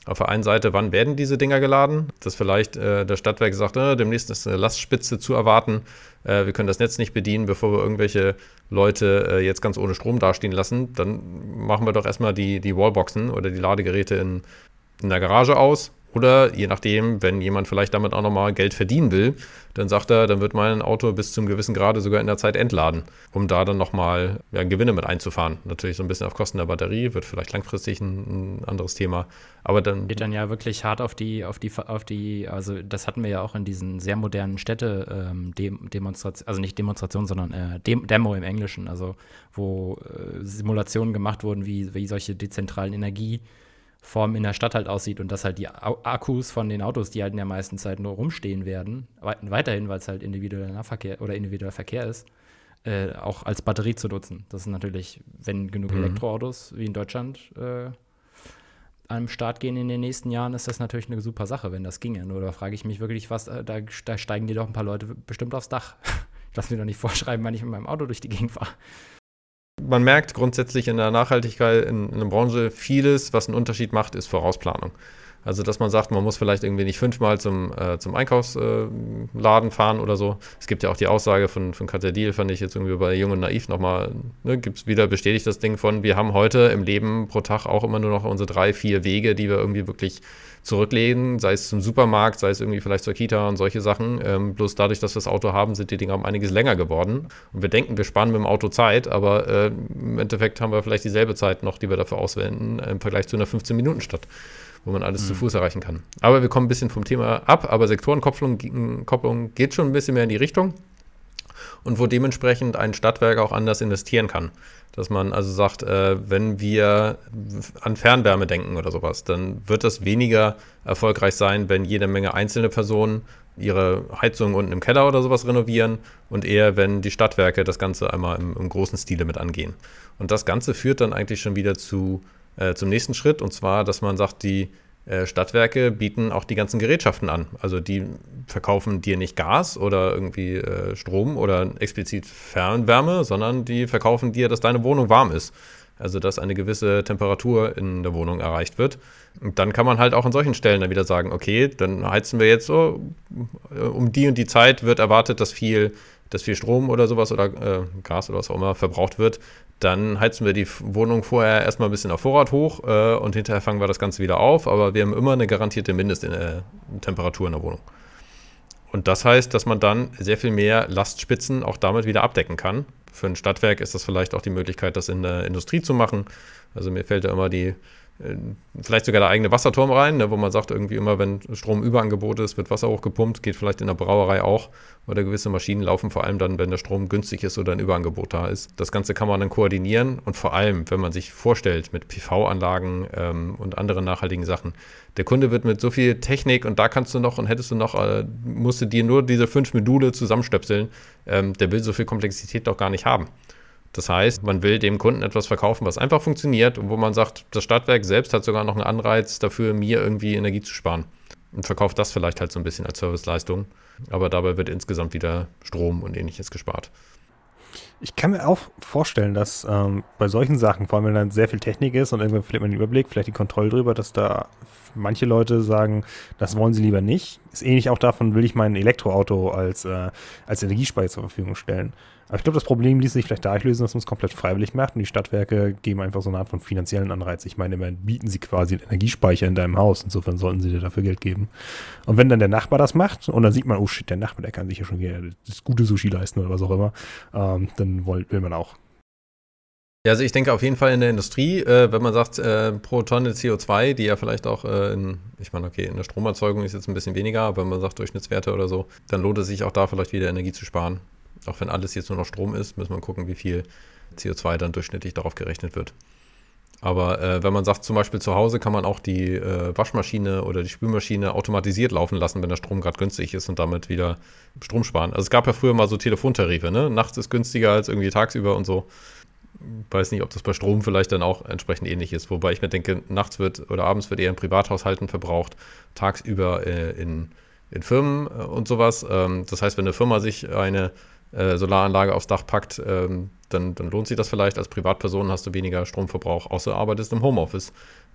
Auf der einen Seite, wann werden diese Dinger geladen? Dass vielleicht äh, der Stadtwerk sagt, äh, demnächst ist eine Lastspitze zu erwarten. Äh, wir können das Netz nicht bedienen, bevor wir irgendwelche Leute äh, jetzt ganz ohne Strom dastehen lassen. Dann machen wir doch erstmal die, die Wallboxen oder die Ladegeräte in, in der Garage aus oder je nachdem, wenn jemand vielleicht damit auch nochmal Geld verdienen will, dann sagt er, dann wird mein Auto bis zum gewissen Grade sogar in der Zeit entladen, um da dann nochmal ja, Gewinne mit einzufahren. Natürlich so ein bisschen auf Kosten der Batterie, wird vielleicht langfristig ein, ein, anderes Thema. Aber dann. Geht dann ja wirklich hart auf die, auf die, auf die, also das hatten wir ja auch in diesen sehr modernen Städte-Demonstrationen, ähm, also nicht Demonstrationen, sondern äh, Dem Demo im Englischen, also wo äh, Simulationen gemacht wurden, wie, wie solche dezentralen Energie- Form in der Stadt halt aussieht und dass halt die Akkus von den Autos, die halt in der meisten Zeit nur rumstehen werden, weiterhin, weil es halt individueller Nahverkehr oder individueller Verkehr ist, äh, auch als Batterie zu nutzen. Das ist natürlich, wenn genug mhm. Elektroautos wie in Deutschland äh, einem Start gehen in den nächsten Jahren, ist das natürlich eine super Sache, wenn das ginge. Nur da frage ich mich wirklich, was, äh, da, da steigen dir doch ein paar Leute bestimmt aufs Dach. Lass mir doch nicht vorschreiben, wann ich mit meinem Auto durch die Gegend fahre man merkt grundsätzlich in der Nachhaltigkeit in, in der Branche, vieles, was einen Unterschied macht, ist Vorausplanung. Also, dass man sagt, man muss vielleicht irgendwie nicht fünfmal zum, äh, zum Einkaufsladen äh, fahren oder so. Es gibt ja auch die Aussage von, von Katja Diel, fand ich jetzt irgendwie bei Jung und Naiv nochmal, ne, gibt es wieder bestätigt das Ding von, wir haben heute im Leben pro Tag auch immer nur noch unsere drei, vier Wege, die wir irgendwie wirklich zurücklegen, sei es zum Supermarkt, sei es irgendwie vielleicht zur Kita und solche Sachen. Ähm, bloß dadurch, dass wir das Auto haben, sind die Dinger um einiges länger geworden. Und wir denken, wir sparen mit dem Auto Zeit, aber äh, im Endeffekt haben wir vielleicht dieselbe Zeit noch, die wir dafür auswenden, im Vergleich zu einer 15-Minuten-Stadt wo man alles mhm. zu Fuß erreichen kann. Aber wir kommen ein bisschen vom Thema ab, aber Sektorenkopplung Kopplung geht schon ein bisschen mehr in die Richtung und wo dementsprechend ein Stadtwerk auch anders investieren kann. Dass man also sagt, äh, wenn wir an Fernwärme denken oder sowas, dann wird das weniger erfolgreich sein, wenn jede Menge einzelne Personen ihre Heizung unten im Keller oder sowas renovieren und eher, wenn die Stadtwerke das Ganze einmal im, im großen Stile mit angehen. Und das Ganze führt dann eigentlich schon wieder zu, äh, zum nächsten Schritt, und zwar, dass man sagt, die Stadtwerke bieten auch die ganzen Gerätschaften an. Also die verkaufen dir nicht Gas oder irgendwie äh, Strom oder explizit Fernwärme, sondern die verkaufen dir, dass deine Wohnung warm ist. Also dass eine gewisse Temperatur in der Wohnung erreicht wird. Und dann kann man halt auch an solchen Stellen dann wieder sagen, okay, dann heizen wir jetzt so, äh, um die und die Zeit wird erwartet, dass viel, dass viel Strom oder sowas oder äh, Gas oder was auch immer verbraucht wird. Dann heizen wir die Wohnung vorher erstmal ein bisschen auf Vorrat hoch äh, und hinterher fangen wir das Ganze wieder auf, aber wir haben immer eine garantierte Mindesttemperatur in der Wohnung. Und das heißt, dass man dann sehr viel mehr Lastspitzen auch damit wieder abdecken kann. Für ein Stadtwerk ist das vielleicht auch die Möglichkeit, das in der Industrie zu machen. Also mir fällt ja immer die äh, vielleicht sogar der eigene Wasserturm rein, ne, wo man sagt, irgendwie immer, wenn Stromüberangebot ist, wird Wasser hochgepumpt, geht vielleicht in der Brauerei auch. Oder gewisse Maschinen laufen vor allem dann, wenn der Strom günstig ist oder ein Überangebot da ist. Das Ganze kann man dann koordinieren und vor allem, wenn man sich vorstellt mit PV-Anlagen ähm, und anderen nachhaltigen Sachen, der Kunde wird mit so viel Technik und da kannst du noch und hättest du noch, äh, musst du dir nur diese fünf Module zusammenstöpseln, ähm, der will so viel Komplexität doch gar nicht haben. Das heißt, man will dem Kunden etwas verkaufen, was einfach funktioniert und wo man sagt, das Stadtwerk selbst hat sogar noch einen Anreiz dafür, mir irgendwie Energie zu sparen. Und verkauft das vielleicht halt so ein bisschen als Serviceleistung. Aber dabei wird insgesamt wieder Strom und ähnliches gespart. Ich kann mir auch vorstellen, dass ähm, bei solchen Sachen, vor allem wenn dann sehr viel Technik ist und irgendwann verliert man den Überblick, vielleicht die Kontrolle drüber, dass da manche Leute sagen, das wollen sie lieber nicht. Ist ähnlich auch davon, will ich mein Elektroauto als, äh, als Energiespeicher zur Verfügung stellen. Aber ich glaube, das Problem ließ sich vielleicht dadurch lösen, dass man es komplett freiwillig macht und die Stadtwerke geben einfach so eine Art von finanziellen Anreiz. Ich meine, immerhin bieten sie quasi einen Energiespeicher in deinem Haus. Insofern sollten sie dir dafür Geld geben. Und wenn dann der Nachbar das macht und dann sieht man, oh shit, der Nachbar, der kann sich ja schon das gute Sushi leisten oder was auch immer, ähm, dann will, will man auch. Ja, also ich denke auf jeden Fall in der Industrie, äh, wenn man sagt, äh, pro Tonne CO2, die ja vielleicht auch äh, in, ich meine, okay, in der Stromerzeugung ist jetzt ein bisschen weniger, aber wenn man sagt Durchschnittswerte oder so, dann lohnt es sich auch da vielleicht wieder Energie zu sparen. Auch wenn alles jetzt nur noch Strom ist, müssen wir gucken, wie viel CO2 dann durchschnittlich darauf gerechnet wird. Aber äh, wenn man sagt, zum Beispiel zu Hause kann man auch die äh, Waschmaschine oder die Spülmaschine automatisiert laufen lassen, wenn der Strom gerade günstig ist und damit wieder Strom sparen. Also es gab ja früher mal so Telefontarife, ne? Nachts ist günstiger als irgendwie tagsüber und so. Weiß nicht, ob das bei Strom vielleicht dann auch entsprechend ähnlich ist. Wobei ich mir denke, nachts wird oder abends wird eher in Privathaushalten verbraucht, tagsüber äh, in, in Firmen äh, und sowas. Ähm, das heißt, wenn eine Firma sich eine äh, Solaranlage aufs Dach packt, ähm, dann, dann, lohnt sich das vielleicht. Als Privatperson hast du weniger Stromverbrauch, außer arbeitest im Homeoffice,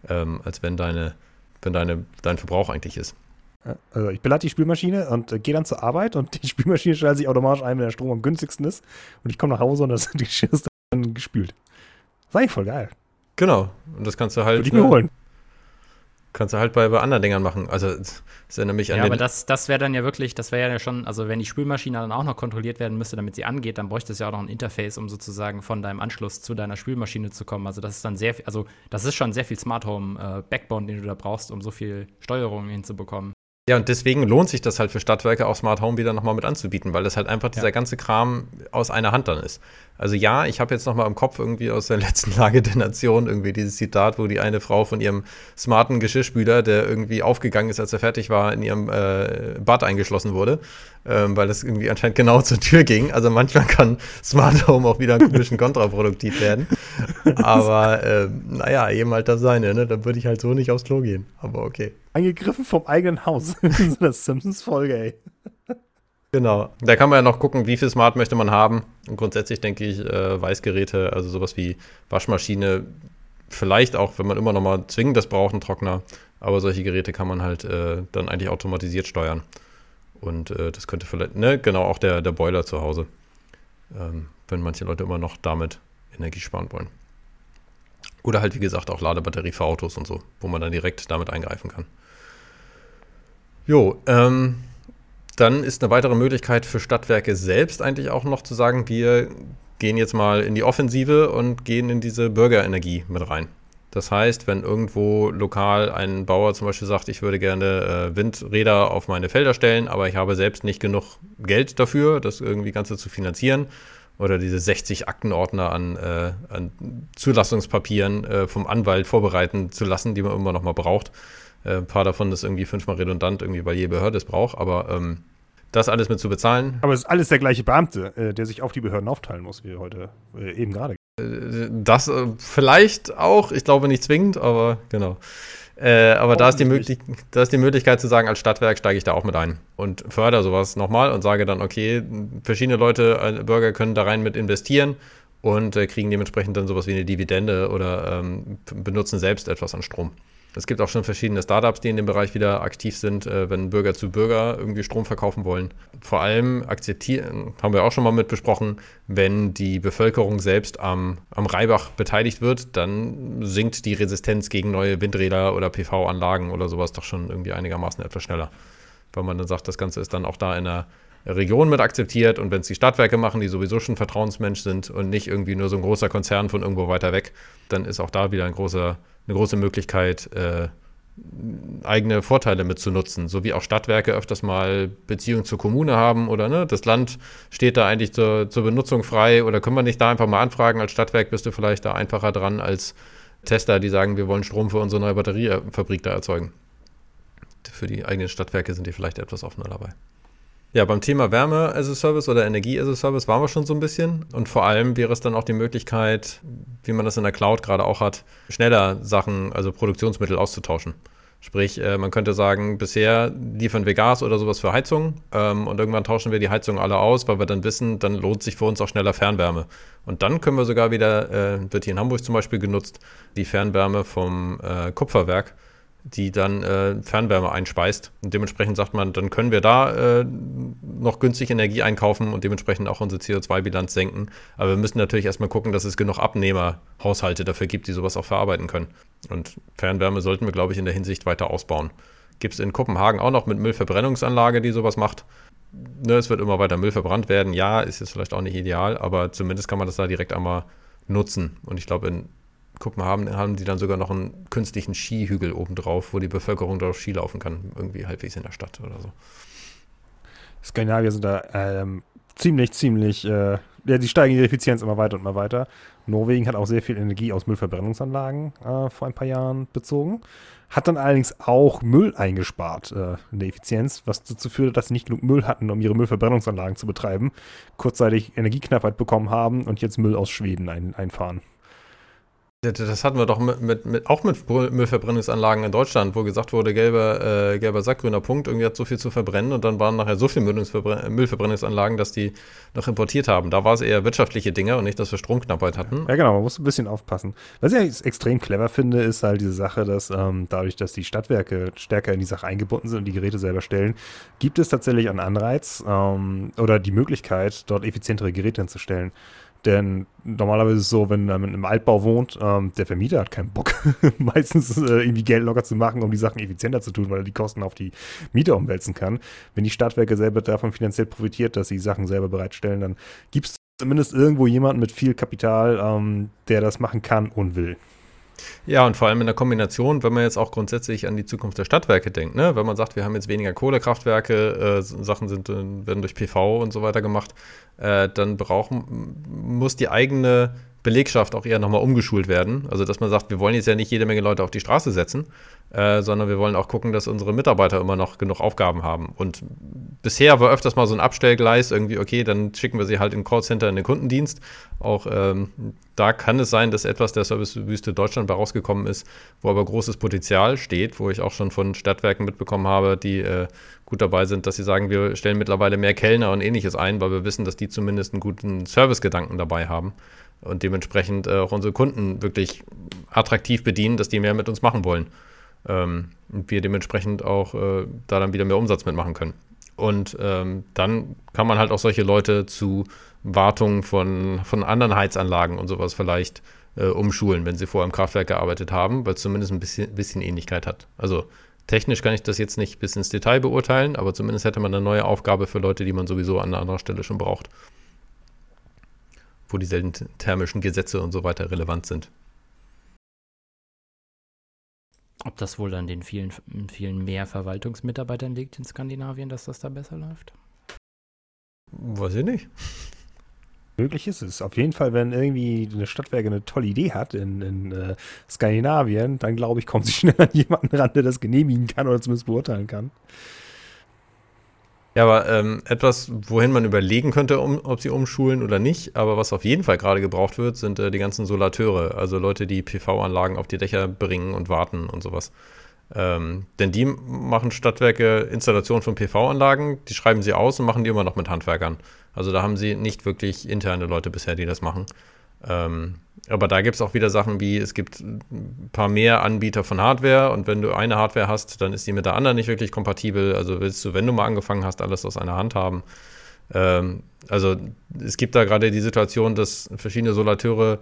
ähm, als wenn, deine, wenn deine, dein Verbrauch eigentlich ist. Also ich belade die Spülmaschine und äh, gehe dann zur Arbeit und die Spülmaschine schaltet sich automatisch ein, wenn der Strom am günstigsten ist. Und ich komme nach Hause und das Geschirr ist dann gespült. Eigentlich voll geil. Genau. Und das kannst du halt. Würde ich mir holen. Kannst du halt bei, bei anderen Dingern machen. Also, das erinnert mich an Ja, aber das, das wäre dann ja wirklich, das wäre ja schon, also wenn die Spülmaschine dann auch noch kontrolliert werden müsste, damit sie angeht, dann bräuchte es ja auch noch ein Interface, um sozusagen von deinem Anschluss zu deiner Spülmaschine zu kommen. Also, das ist dann sehr, also, das ist schon sehr viel Smart Home äh, Backbone, den du da brauchst, um so viel Steuerung hinzubekommen. Ja, und deswegen lohnt sich das halt für Stadtwerke auch Smart Home wieder nochmal mit anzubieten, weil das halt einfach dieser ganze Kram aus einer Hand dann ist. Also ja, ich habe jetzt nochmal im Kopf irgendwie aus der letzten Lage der Nation irgendwie dieses Zitat, wo die eine Frau von ihrem smarten Geschirrspüler, der irgendwie aufgegangen ist, als er fertig war, in ihrem äh, Bad eingeschlossen wurde, ähm, weil das irgendwie anscheinend genau zur Tür ging. Also manchmal kann Smart Home auch wieder ein bisschen kontraproduktiv werden. Aber äh, naja, eben halt das seine, ne? Dann würde ich halt so nicht aufs Klo gehen. Aber okay. Angegriffen vom eigenen Haus. das Simpsons-Folge, ey. Genau. Da kann man ja noch gucken, wie viel Smart möchte man haben. Und grundsätzlich denke ich, äh, Weißgeräte, also sowas wie Waschmaschine, vielleicht auch, wenn man immer noch mal zwingend das braucht, ein Trockner. aber solche Geräte kann man halt äh, dann eigentlich automatisiert steuern. Und äh, das könnte vielleicht, ne, genau, auch der, der Boiler zu Hause, ähm, wenn manche Leute immer noch damit Energie sparen wollen. Oder halt, wie gesagt, auch Ladebatterie für Autos und so, wo man dann direkt damit eingreifen kann. Jo, ähm, dann ist eine weitere Möglichkeit für Stadtwerke selbst eigentlich auch noch zu sagen, wir gehen jetzt mal in die Offensive und gehen in diese Bürgerenergie mit rein. Das heißt, wenn irgendwo lokal ein Bauer zum Beispiel sagt, ich würde gerne äh, Windräder auf meine Felder stellen, aber ich habe selbst nicht genug Geld dafür, das irgendwie Ganze zu finanzieren, oder diese 60 Aktenordner an, äh, an Zulassungspapieren äh, vom Anwalt vorbereiten zu lassen, die man immer noch mal braucht. Äh, ein paar davon ist irgendwie fünfmal redundant, irgendwie, weil jede Behörde es braucht, aber ähm, das alles mit zu bezahlen. Aber es ist alles der gleiche Beamte, äh, der sich auf die Behörden aufteilen muss, wie heute äh, eben gerade. Äh, das äh, vielleicht auch, ich glaube nicht zwingend, aber genau. Äh, aber da ist, da ist die Möglichkeit zu sagen, als Stadtwerk steige ich da auch mit ein und fördere sowas nochmal und sage dann, okay, verschiedene Leute, Bürger können da rein mit investieren und äh, kriegen dementsprechend dann sowas wie eine Dividende oder ähm, benutzen selbst etwas an Strom. Es gibt auch schon verschiedene Startups, die in dem Bereich wieder aktiv sind, äh, wenn Bürger zu Bürger irgendwie Strom verkaufen wollen. Vor allem akzeptieren, haben wir auch schon mal mit besprochen, wenn die Bevölkerung selbst am, am Reibach beteiligt wird, dann sinkt die Resistenz gegen neue Windräder oder PV-Anlagen oder sowas doch schon irgendwie einigermaßen etwas schneller. Weil man dann sagt, das Ganze ist dann auch da in der Region mit akzeptiert und wenn es die Stadtwerke machen, die sowieso schon Vertrauensmensch sind und nicht irgendwie nur so ein großer Konzern von irgendwo weiter weg, dann ist auch da wieder ein großer eine große Möglichkeit, äh, eigene Vorteile mitzunutzen, so wie auch Stadtwerke öfters mal Beziehungen zur Kommune haben oder ne, das Land steht da eigentlich zur, zur Benutzung frei oder können wir nicht da einfach mal anfragen, als Stadtwerk bist du vielleicht da einfacher dran als Tester, die sagen, wir wollen Strom für unsere neue Batteriefabrik da erzeugen. Für die eigenen Stadtwerke sind die vielleicht etwas offener dabei. Ja, beim Thema Wärme as a Service oder Energie as a Service waren wir schon so ein bisschen. Und vor allem wäre es dann auch die Möglichkeit, wie man das in der Cloud gerade auch hat, schneller Sachen, also Produktionsmittel auszutauschen. Sprich, äh, man könnte sagen, bisher liefern wir Gas oder sowas für Heizung ähm, und irgendwann tauschen wir die Heizung alle aus, weil wir dann wissen, dann lohnt sich für uns auch schneller Fernwärme. Und dann können wir sogar wieder, äh, wird hier in Hamburg zum Beispiel genutzt, die Fernwärme vom äh, Kupferwerk die dann äh, Fernwärme einspeist. Und dementsprechend sagt man, dann können wir da äh, noch günstig Energie einkaufen und dementsprechend auch unsere CO2-Bilanz senken. Aber wir müssen natürlich erstmal gucken, dass es genug Abnehmerhaushalte dafür gibt, die sowas auch verarbeiten können. Und Fernwärme sollten wir, glaube ich, in der Hinsicht weiter ausbauen. Gibt es in Kopenhagen auch noch mit Müllverbrennungsanlage, die sowas macht. Ne, es wird immer weiter Müll verbrannt werden. Ja, ist jetzt vielleicht auch nicht ideal, aber zumindest kann man das da direkt einmal nutzen. Und ich glaube, in guck mal, haben, die dann sogar noch einen künstlichen Skihügel obendrauf, wo die Bevölkerung darauf Ski laufen kann, irgendwie halbwegs in der Stadt oder so. Skandinavier sind da ähm, ziemlich, ziemlich, äh, ja, die steigen ihre Effizienz immer weiter und immer weiter. Norwegen hat auch sehr viel Energie aus Müllverbrennungsanlagen äh, vor ein paar Jahren bezogen. Hat dann allerdings auch Müll eingespart äh, in der Effizienz, was dazu führte, dass sie nicht genug Müll hatten, um ihre Müllverbrennungsanlagen zu betreiben, kurzzeitig Energieknappheit bekommen haben und jetzt Müll aus Schweden ein, einfahren. Das hatten wir doch mit, mit, mit, auch mit Müllverbrennungsanlagen in Deutschland, wo gesagt wurde, gelber, äh, gelber Sack, grüner Punkt, irgendwie hat so viel zu verbrennen und dann waren nachher so viele Müllverbrennungsanlagen, dass die noch importiert haben. Da war es eher wirtschaftliche Dinge und nicht, dass wir Stromknappheit hatten. Ja, genau, man muss ein bisschen aufpassen. Was ich extrem clever finde, ist halt diese Sache, dass ähm, dadurch, dass die Stadtwerke stärker in die Sache eingebunden sind und die Geräte selber stellen, gibt es tatsächlich einen Anreiz ähm, oder die Möglichkeit, dort effizientere Geräte hinzustellen. Denn normalerweise ist es so, wenn man im Altbau wohnt, ähm, der Vermieter hat keinen Bock, meistens äh, irgendwie Geld locker zu machen, um die Sachen effizienter zu tun, weil er die Kosten auf die Mieter umwälzen kann. Wenn die Stadtwerke selber davon finanziell profitiert, dass sie Sachen selber bereitstellen, dann gibt es zumindest irgendwo jemanden mit viel Kapital, ähm, der das machen kann und will. Ja, und vor allem in der Kombination, wenn man jetzt auch grundsätzlich an die Zukunft der Stadtwerke denkt, ne? wenn man sagt, wir haben jetzt weniger Kohlekraftwerke, äh, Sachen sind, äh, werden durch PV und so weiter gemacht, äh, dann brauchen, muss die eigene Belegschaft auch eher nochmal umgeschult werden. Also, dass man sagt, wir wollen jetzt ja nicht jede Menge Leute auf die Straße setzen, äh, sondern wir wollen auch gucken, dass unsere Mitarbeiter immer noch genug Aufgaben haben. Und bisher war öfters mal so ein Abstellgleis, irgendwie, okay, dann schicken wir sie halt in Callcenter in den Kundendienst. Auch ähm, da kann es sein, dass etwas der Servicewüste Deutschland bei rausgekommen ist, wo aber großes Potenzial steht, wo ich auch schon von Stadtwerken mitbekommen habe, die äh, gut dabei sind, dass sie sagen, wir stellen mittlerweile mehr Kellner und ähnliches ein, weil wir wissen, dass die zumindest einen guten Servicegedanken dabei haben und dementsprechend äh, auch unsere Kunden wirklich attraktiv bedienen, dass die mehr mit uns machen wollen. Ähm, und wir dementsprechend auch äh, da dann wieder mehr Umsatz mitmachen können. Und ähm, dann kann man halt auch solche Leute zu Wartung von, von anderen Heizanlagen und sowas vielleicht äh, umschulen, wenn sie vorher im Kraftwerk gearbeitet haben, weil es zumindest ein bisschen, bisschen Ähnlichkeit hat. Also technisch kann ich das jetzt nicht bis ins Detail beurteilen, aber zumindest hätte man eine neue Aufgabe für Leute, die man sowieso an einer anderen Stelle schon braucht. Wo dieselben thermischen Gesetze und so weiter relevant sind. Ob das wohl an den vielen, vielen mehr Verwaltungsmitarbeitern liegt in Skandinavien, dass das da besser läuft? Weiß ich nicht. Möglich ist es. Auf jeden Fall, wenn irgendwie eine Stadtwerke eine tolle Idee hat in, in äh, Skandinavien, dann glaube ich, kommt sie schnell an jemanden ran, der das genehmigen kann oder zumindest beurteilen kann. Ja, aber ähm, etwas, wohin man überlegen könnte, um, ob sie umschulen oder nicht, aber was auf jeden Fall gerade gebraucht wird, sind äh, die ganzen Solateure, also Leute, die PV-Anlagen auf die Dächer bringen und warten und sowas. Ähm, denn die machen Stadtwerke Installation von PV-Anlagen, die schreiben sie aus und machen die immer noch mit Handwerkern. Also da haben sie nicht wirklich interne Leute bisher, die das machen. Ähm, aber da gibt es auch wieder Sachen wie, es gibt ein paar mehr Anbieter von Hardware und wenn du eine Hardware hast, dann ist die mit der anderen nicht wirklich kompatibel. Also willst du, wenn du mal angefangen hast, alles aus einer Hand haben. Ähm, also es gibt da gerade die Situation, dass verschiedene Solateure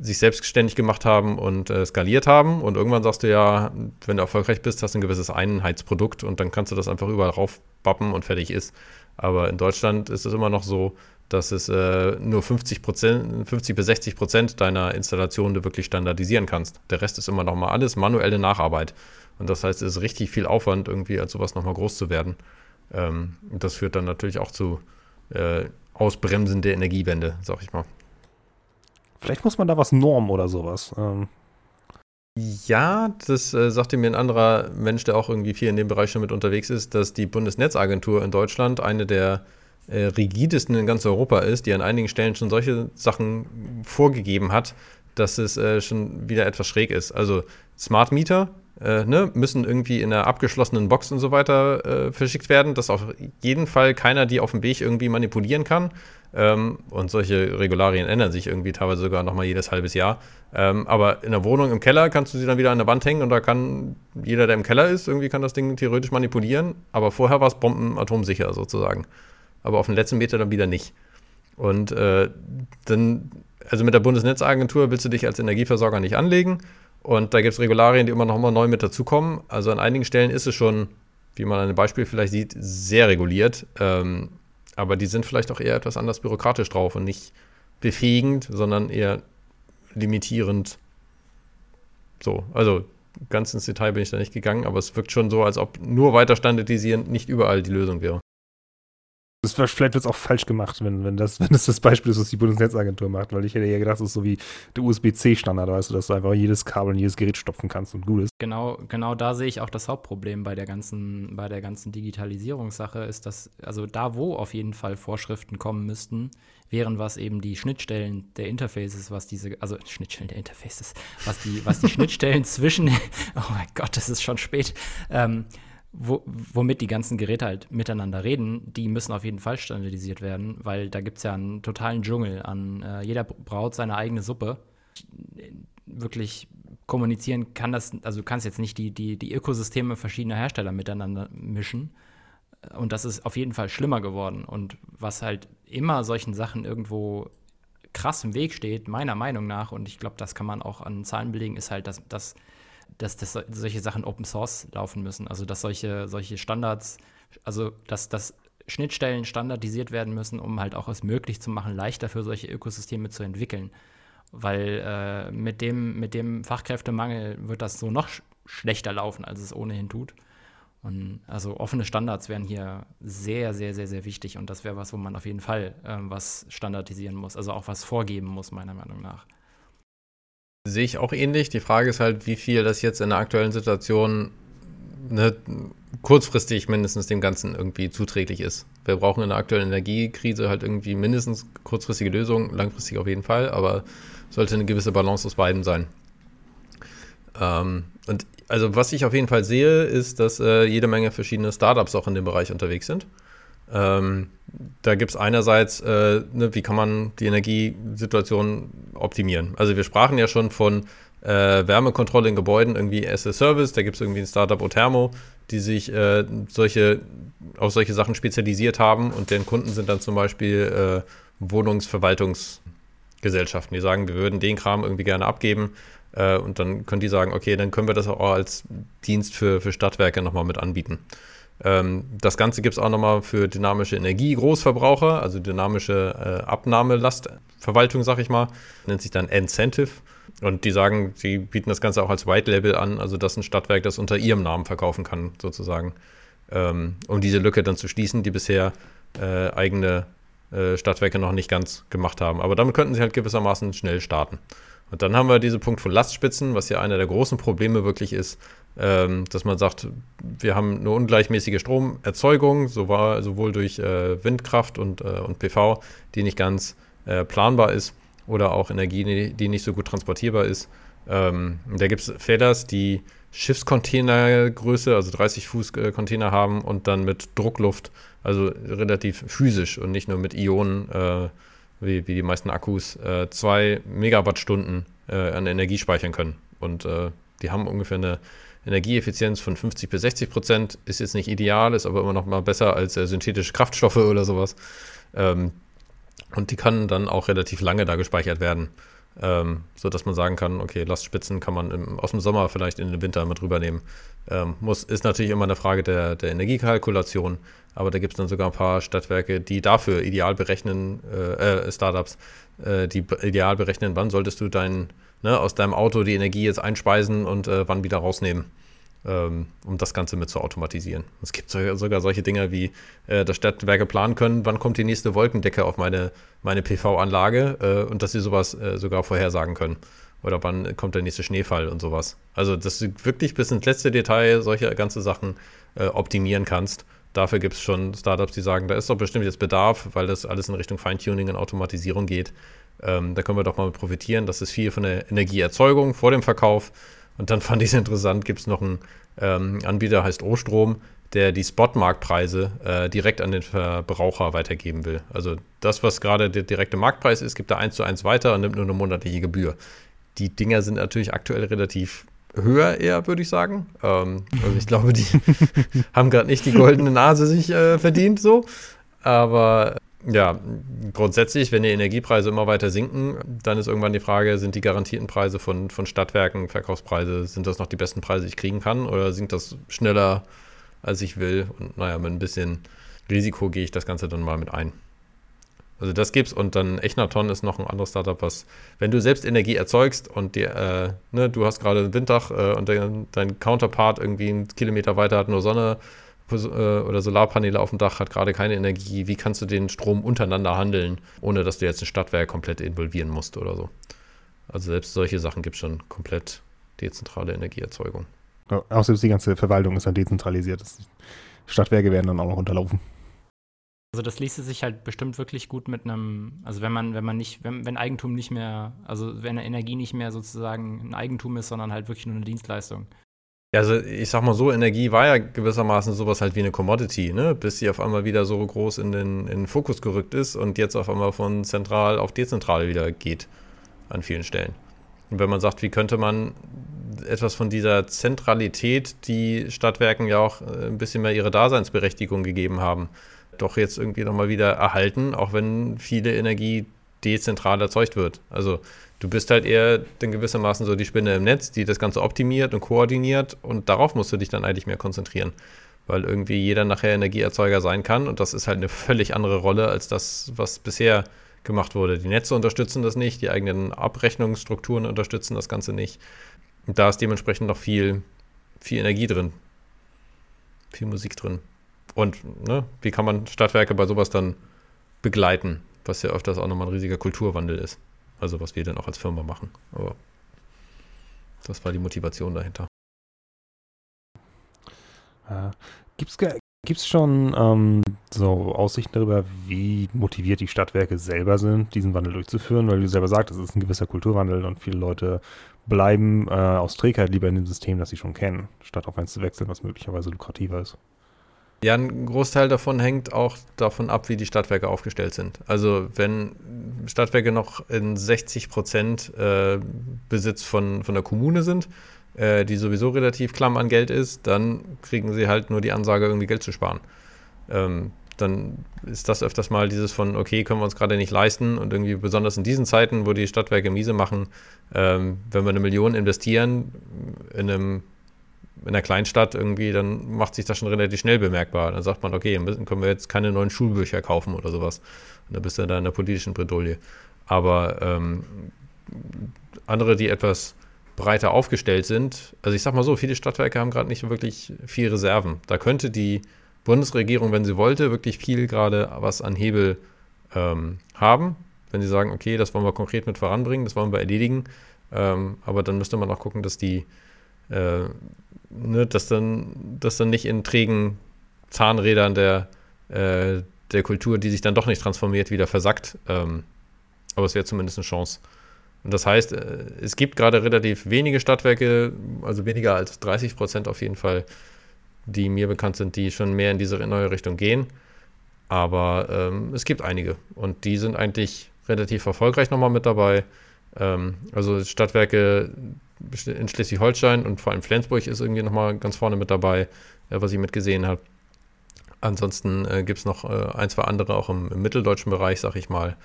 sich selbstständig gemacht haben und äh, skaliert haben. Und irgendwann sagst du ja, wenn du erfolgreich bist, hast du ein gewisses Einheitsprodukt und dann kannst du das einfach überall raufbappen und fertig ist. Aber in Deutschland ist es immer noch so, dass es äh, nur 50, Prozent, 50 bis 60 Prozent deiner Installation du wirklich standardisieren kannst. Der Rest ist immer noch mal alles manuelle Nacharbeit. Und das heißt, es ist richtig viel Aufwand, irgendwie als sowas noch mal groß zu werden. Ähm, das führt dann natürlich auch zu äh, Ausbremsen der Energiewende, sag ich mal. Vielleicht muss man da was normen oder sowas. Ähm. Ja, das äh, sagte mir ein anderer Mensch, der auch irgendwie viel in dem Bereich schon mit unterwegs ist, dass die Bundesnetzagentur in Deutschland eine der äh, rigidesten in ganz Europa ist, die an einigen Stellen schon solche Sachen vorgegeben hat, dass es äh, schon wieder etwas schräg ist. Also Smart Meter äh, ne, müssen irgendwie in einer abgeschlossenen Box und so weiter äh, verschickt werden, dass auf jeden Fall keiner die auf dem Weg irgendwie manipulieren kann. Ähm, und solche Regularien ändern sich irgendwie teilweise sogar nochmal jedes halbes Jahr. Ähm, aber in der Wohnung im Keller kannst du sie dann wieder an der Wand hängen und da kann jeder, der im Keller ist, irgendwie kann das Ding theoretisch manipulieren. Aber vorher war es bombenatomsicher sozusagen aber auf den letzten Meter dann wieder nicht. Und äh, dann, also mit der Bundesnetzagentur willst du dich als Energieversorger nicht anlegen. Und da gibt es Regularien, die immer noch mal neu mit dazukommen. Also an einigen Stellen ist es schon, wie man an einem Beispiel vielleicht sieht, sehr reguliert. Ähm, aber die sind vielleicht auch eher etwas anders bürokratisch drauf und nicht befähigend, sondern eher limitierend. So, also ganz ins Detail bin ich da nicht gegangen, aber es wirkt schon so, als ob nur weiter standardisieren nicht überall die Lösung wäre. Das, vielleicht wird es auch falsch gemacht, wenn, wenn, das, wenn das das Beispiel ist, was die Bundesnetzagentur macht, weil ich hätte ja gedacht, das ist so wie der USB-C-Standard, weißt du, dass du einfach jedes Kabel in jedes Gerät stopfen kannst und gut ist. Genau, genau da sehe ich auch das Hauptproblem bei der ganzen, bei der ganzen Digitalisierungssache, ist, dass, also da, wo auf jeden Fall Vorschriften kommen müssten, wären was eben die Schnittstellen der Interfaces, was diese, also Schnittstellen der Interfaces, was die, was die Schnittstellen zwischen, oh mein Gott, das ist schon spät, ähm, wo, womit die ganzen Geräte halt miteinander reden, die müssen auf jeden Fall standardisiert werden, weil da gibt es ja einen totalen Dschungel an. Äh, jeder braut seine eigene Suppe. Wirklich kommunizieren kann das, also du kannst jetzt nicht die, die, die Ökosysteme verschiedener Hersteller miteinander mischen. Und das ist auf jeden Fall schlimmer geworden. Und was halt immer solchen Sachen irgendwo krass im Weg steht, meiner Meinung nach, und ich glaube, das kann man auch an Zahlen belegen, ist halt, dass, dass dass, dass solche Sachen Open Source laufen müssen. Also dass solche, solche Standards, also dass, dass Schnittstellen standardisiert werden müssen, um halt auch es möglich zu machen, leichter für solche Ökosysteme zu entwickeln. Weil äh, mit, dem, mit dem Fachkräftemangel wird das so noch sch schlechter laufen, als es ohnehin tut. Und also offene Standards wären hier sehr, sehr, sehr, sehr wichtig. Und das wäre was, wo man auf jeden Fall äh, was standardisieren muss, also auch was vorgeben muss, meiner Meinung nach. Sehe ich auch ähnlich. Die Frage ist halt, wie viel das jetzt in der aktuellen Situation ne, kurzfristig mindestens dem Ganzen irgendwie zuträglich ist. Wir brauchen in der aktuellen Energiekrise halt irgendwie mindestens kurzfristige Lösungen, langfristig auf jeden Fall, aber sollte eine gewisse Balance aus beiden sein. Ähm, und also was ich auf jeden Fall sehe, ist, dass äh, jede Menge verschiedene Startups auch in dem Bereich unterwegs sind. Ähm, da gibt es einerseits, äh, ne, wie kann man die Energiesituation optimieren. Also wir sprachen ja schon von äh, Wärmekontrolle in Gebäuden irgendwie as a Service. Da gibt es irgendwie ein Startup Othermo, die sich äh, solche, auf solche Sachen spezialisiert haben und deren Kunden sind dann zum Beispiel äh, Wohnungsverwaltungsgesellschaften, die sagen, wir würden den Kram irgendwie gerne abgeben. Äh, und dann können die sagen, okay, dann können wir das auch als Dienst für, für Stadtwerke nochmal mit anbieten. Ähm, das Ganze gibt es auch nochmal für dynamische Energie-Großverbraucher, also dynamische äh, Abnahmelastverwaltung, sag ich mal. Nennt sich dann Incentive. Und die sagen, sie bieten das Ganze auch als White Label an, also dass ein Stadtwerk das unter ihrem Namen verkaufen kann, sozusagen. Ähm, um diese Lücke dann zu schließen, die bisher äh, eigene äh, Stadtwerke noch nicht ganz gemacht haben. Aber damit könnten sie halt gewissermaßen schnell starten. Und dann haben wir diesen Punkt von Lastspitzen, was ja einer der großen Probleme wirklich ist, ähm, dass man sagt, wir haben eine ungleichmäßige Stromerzeugung, sowohl durch äh, Windkraft und, äh, und PV, die nicht ganz äh, planbar ist oder auch Energie, die nicht so gut transportierbar ist. Ähm, da gibt es Felders, die Schiffscontainergröße, also 30 Fuß äh, Container haben und dann mit Druckluft, also relativ physisch und nicht nur mit Ionen, äh, wie, wie die meisten Akkus, äh, zwei Megawattstunden äh, an Energie speichern können. Und äh, die haben ungefähr eine Energieeffizienz von 50 bis 60 Prozent. Ist jetzt nicht ideal, ist aber immer noch mal besser als äh, synthetische Kraftstoffe oder sowas. Ähm, und die kann dann auch relativ lange da gespeichert werden, ähm, sodass man sagen kann, okay, Lastspitzen kann man im, aus dem Sommer vielleicht in den Winter mit rübernehmen. Ähm, muss, ist natürlich immer eine Frage der, der Energiekalkulation, aber da gibt es dann sogar ein paar Stadtwerke, die dafür ideal berechnen, äh, äh, Startups, äh, die ideal berechnen, wann solltest du dein, ne, aus deinem Auto die Energie jetzt einspeisen und äh, wann wieder rausnehmen um das Ganze mit zu automatisieren. Es gibt sogar solche Dinge wie, äh, dass Stadtwerke planen können, wann kommt die nächste Wolkendecke auf meine, meine PV-Anlage äh, und dass sie sowas äh, sogar vorhersagen können. Oder wann kommt der nächste Schneefall und sowas. Also, dass du wirklich bis ins letzte Detail solche ganze Sachen optimieren kannst. Dafür gibt es schon Startups, die sagen, da ist doch bestimmt jetzt Bedarf, weil das alles in Richtung Feintuning und Automatisierung geht. Ähm, da können wir doch mal profitieren. Das ist viel von der Energieerzeugung vor dem Verkauf und dann fand ich es interessant, gibt es noch einen ähm, Anbieter, heißt Ostrom, der die Spotmarktpreise äh, direkt an den Verbraucher weitergeben will. Also das, was gerade der direkte Marktpreis ist, gibt er eins zu eins weiter und nimmt nur eine monatliche Gebühr. Die Dinger sind natürlich aktuell relativ höher eher, würde ich sagen. Ähm, also ich glaube, die haben gerade nicht die goldene Nase sich äh, verdient so. Aber ja, grundsätzlich, wenn die Energiepreise immer weiter sinken, dann ist irgendwann die Frage, sind die garantierten Preise von, von Stadtwerken, Verkaufspreise, sind das noch die besten Preise, die ich kriegen kann oder sinkt das schneller, als ich will? Und naja, mit ein bisschen Risiko gehe ich das Ganze dann mal mit ein. Also das gibt's und dann Echnaton ist noch ein anderes Startup, was, wenn du selbst Energie erzeugst und dir, äh, ne, du hast gerade Winddach äh, und dein, dein Counterpart irgendwie einen Kilometer weiter hat nur Sonne, oder Solarpaneele auf dem Dach hat gerade keine Energie. Wie kannst du den Strom untereinander handeln, ohne dass du jetzt ein Stadtwerk komplett involvieren musst oder so? Also selbst solche Sachen gibt es schon komplett dezentrale Energieerzeugung. Ja, auch selbst die ganze Verwaltung ist dann dezentralisiert. Stadtwerke werden dann auch noch unterlaufen. Also das ließe sich halt bestimmt wirklich gut mit einem, also wenn man, wenn man nicht, wenn, wenn Eigentum nicht mehr, also wenn Energie nicht mehr sozusagen ein Eigentum ist, sondern halt wirklich nur eine Dienstleistung, also ich sag mal so, Energie war ja gewissermaßen sowas halt wie eine Commodity, ne? bis sie auf einmal wieder so groß in den, in den Fokus gerückt ist und jetzt auf einmal von zentral auf dezentral wieder geht an vielen Stellen. Und wenn man sagt, wie könnte man etwas von dieser Zentralität, die Stadtwerken ja auch äh, ein bisschen mehr ihre Daseinsberechtigung gegeben haben, doch jetzt irgendwie nochmal wieder erhalten, auch wenn viele Energie dezentral erzeugt wird. Also du bist halt eher in gewissermaßen so die Spinne im Netz, die das Ganze optimiert und koordiniert und darauf musst du dich dann eigentlich mehr konzentrieren, weil irgendwie jeder nachher Energieerzeuger sein kann und das ist halt eine völlig andere Rolle als das, was bisher gemacht wurde. Die Netze unterstützen das nicht, die eigenen Abrechnungsstrukturen unterstützen das Ganze nicht. Und da ist dementsprechend noch viel, viel Energie drin, viel Musik drin. Und ne, wie kann man Stadtwerke bei sowas dann begleiten, was ja öfters auch nochmal ein riesiger Kulturwandel ist. Also was wir dann auch als Firma machen. Aber das war die Motivation dahinter. Äh, Gibt es schon ähm, so Aussichten darüber, wie motiviert die Stadtwerke selber sind, diesen Wandel durchzuführen? Weil du selber sagst, es ist ein gewisser Kulturwandel und viele Leute bleiben äh, aus Trägheit lieber in dem System, das sie schon kennen, statt auf eins zu wechseln, was möglicherweise lukrativer ist. Ja, ein Großteil davon hängt auch davon ab, wie die Stadtwerke aufgestellt sind. Also wenn Stadtwerke noch in 60 Prozent äh, Besitz von, von der Kommune sind, äh, die sowieso relativ klamm an Geld ist, dann kriegen sie halt nur die Ansage, irgendwie Geld zu sparen. Ähm, dann ist das öfters mal dieses von, okay, können wir uns gerade nicht leisten und irgendwie besonders in diesen Zeiten, wo die Stadtwerke miese machen, ähm, wenn wir eine Million investieren in einem in einer Kleinstadt irgendwie, dann macht sich das schon relativ schnell bemerkbar. Dann sagt man, okay, dann können wir jetzt keine neuen Schulbücher kaufen oder sowas. Und dann bist du da in der politischen Bredouille. Aber ähm, andere, die etwas breiter aufgestellt sind, also ich sag mal so, viele Stadtwerke haben gerade nicht wirklich viel Reserven. Da könnte die Bundesregierung, wenn sie wollte, wirklich viel gerade was an Hebel ähm, haben. Wenn sie sagen, okay, das wollen wir konkret mit voranbringen, das wollen wir erledigen. Ähm, aber dann müsste man auch gucken, dass die, äh, ne, dass dann, dass dann nicht in trägen Zahnrädern der, äh, der Kultur, die sich dann doch nicht transformiert, wieder versackt. Ähm, aber es wäre zumindest eine Chance. Und das heißt, äh, es gibt gerade relativ wenige Stadtwerke, also weniger als 30 Prozent auf jeden Fall, die mir bekannt sind, die schon mehr in diese neue Richtung gehen. Aber ähm, es gibt einige und die sind eigentlich relativ erfolgreich nochmal mit dabei. Ähm, also Stadtwerke in Schleswig-Holstein und vor allem Flensburg ist irgendwie nochmal ganz vorne mit dabei, äh, was ich mitgesehen habe. Ansonsten äh, gibt es noch äh, ein, zwei andere auch im, im mitteldeutschen Bereich, sag ich mal.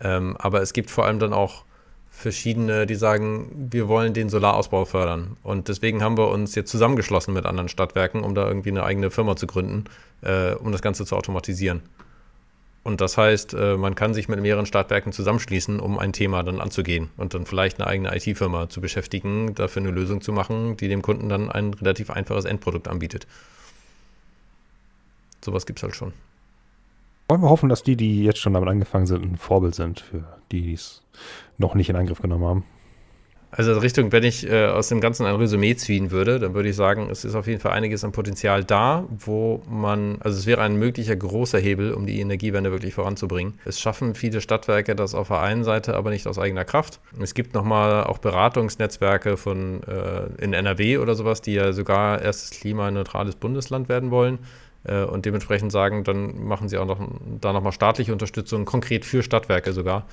Ähm, aber es gibt vor allem dann auch verschiedene, die sagen, wir wollen den Solarausbau fördern. Und deswegen haben wir uns jetzt zusammengeschlossen mit anderen Stadtwerken, um da irgendwie eine eigene Firma zu gründen, äh, um das Ganze zu automatisieren. Und das heißt, äh, man kann sich mit mehreren Stadtwerken zusammenschließen, um ein Thema dann anzugehen und dann vielleicht eine eigene IT-Firma zu beschäftigen, dafür eine Lösung zu machen, die dem Kunden dann ein relativ einfaches Endprodukt anbietet. Sowas gibt es halt schon. Wollen wir hoffen, dass die, die jetzt schon damit angefangen sind, ein Vorbild sind für die, die es noch nicht in Angriff genommen haben? Also Richtung, wenn ich äh, aus dem Ganzen ein Resümee ziehen würde, dann würde ich sagen, es ist auf jeden Fall einiges an Potenzial da, wo man, also es wäre ein möglicher großer Hebel, um die Energiewende wirklich voranzubringen. Es schaffen viele Stadtwerke das auf der einen Seite, aber nicht aus eigener Kraft. Es gibt nochmal auch Beratungsnetzwerke von äh, in NRW oder sowas, die ja sogar erstes klimaneutrales Bundesland werden wollen äh, und dementsprechend sagen, dann machen sie auch noch da nochmal staatliche Unterstützung, konkret für Stadtwerke sogar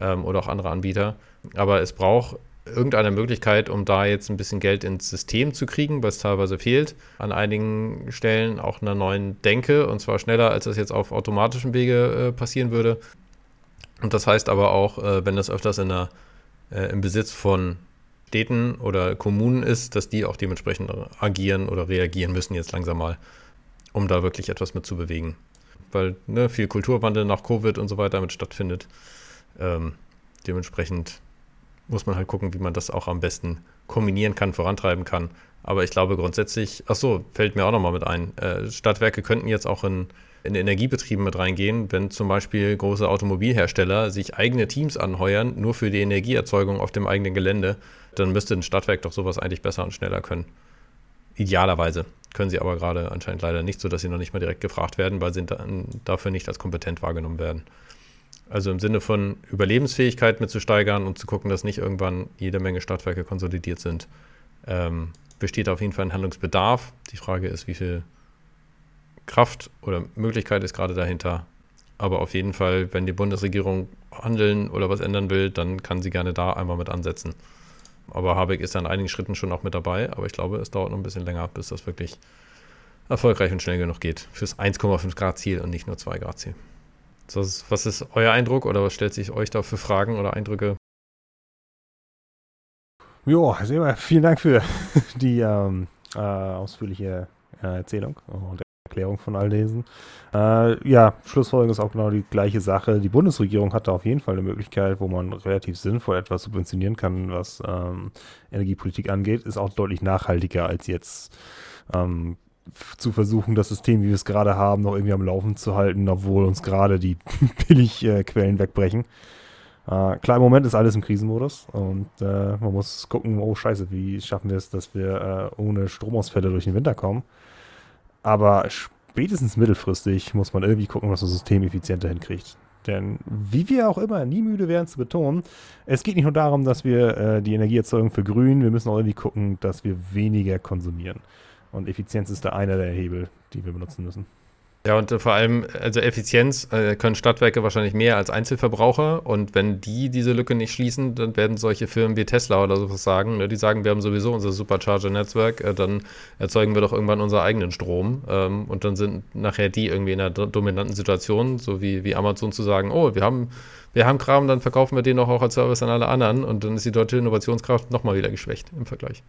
ähm, oder auch andere Anbieter. Aber es braucht irgendeine Möglichkeit, um da jetzt ein bisschen Geld ins System zu kriegen, was teilweise fehlt. An einigen Stellen auch einer neuen Denke und zwar schneller, als das jetzt auf automatischem Wege äh, passieren würde. Und das heißt aber auch, äh, wenn das öfters in der, äh, im Besitz von Städten oder Kommunen ist, dass die auch dementsprechend agieren oder reagieren müssen jetzt langsam mal um da wirklich etwas mit zu bewegen. Weil ne, viel Kulturwandel nach Covid und so weiter mit stattfindet. Ähm, dementsprechend muss man halt gucken, wie man das auch am besten kombinieren kann, vorantreiben kann. Aber ich glaube grundsätzlich, ach so, fällt mir auch nochmal mit ein. Äh, Stadtwerke könnten jetzt auch in, in Energiebetrieben mit reingehen, wenn zum Beispiel große Automobilhersteller sich eigene Teams anheuern, nur für die Energieerzeugung auf dem eigenen Gelände, dann müsste ein Stadtwerk doch sowas eigentlich besser und schneller können. Idealerweise. Können sie aber gerade anscheinend leider nicht, sodass sie noch nicht mal direkt gefragt werden, weil sie dann dafür nicht als kompetent wahrgenommen werden. Also im Sinne von Überlebensfähigkeit mitzusteigern und zu gucken, dass nicht irgendwann jede Menge Stadtwerke konsolidiert sind, ähm, besteht auf jeden Fall ein Handlungsbedarf. Die Frage ist, wie viel Kraft oder Möglichkeit ist gerade dahinter. Aber auf jeden Fall, wenn die Bundesregierung handeln oder was ändern will, dann kann sie gerne da einmal mit ansetzen. Aber Habeck ist an einigen Schritten schon auch mit dabei. Aber ich glaube, es dauert noch ein bisschen länger, bis das wirklich erfolgreich und schnell genug geht. Fürs 1,5 Grad Ziel und nicht nur 2 Grad Ziel. Was ist euer Eindruck oder was stellt sich euch da für Fragen oder Eindrücke? Ja, sehr, vielen Dank für die ähm, äh, ausführliche äh, Erzählung und Erklärung von all diesen. Äh, ja, Schlussfolgerung ist auch genau die gleiche Sache. Die Bundesregierung hat da auf jeden Fall eine Möglichkeit, wo man relativ sinnvoll etwas subventionieren kann, was ähm, Energiepolitik angeht. Ist auch deutlich nachhaltiger als jetzt ähm, zu versuchen, das System, wie wir es gerade haben, noch irgendwie am Laufen zu halten, obwohl uns gerade die Billigquellen äh, wegbrechen. Äh, klar, im Moment ist alles im Krisenmodus und äh, man muss gucken, oh scheiße, wie schaffen wir es, dass wir äh, ohne Stromausfälle durch den Winter kommen. Aber spätestens mittelfristig muss man irgendwie gucken, was das System effizienter hinkriegt. Denn wie wir auch immer nie müde werden zu betonen, es geht nicht nur darum, dass wir äh, die Energieerzeugung vergrünen, wir müssen auch irgendwie gucken, dass wir weniger konsumieren. Und Effizienz ist da einer der Hebel, die wir benutzen müssen. Ja, und äh, vor allem, also Effizienz äh, können Stadtwerke wahrscheinlich mehr als Einzelverbraucher. Und wenn die diese Lücke nicht schließen, dann werden solche Firmen wie Tesla oder sowas sagen, ne, die sagen, wir haben sowieso unser Supercharger-Netzwerk, äh, dann erzeugen wir doch irgendwann unseren eigenen Strom. Ähm, und dann sind nachher die irgendwie in einer dominanten Situation, so wie, wie Amazon zu sagen, oh, wir haben, wir haben Kram, dann verkaufen wir den doch auch als Service an alle anderen. Und dann ist die deutsche Innovationskraft nochmal wieder geschwächt im Vergleich.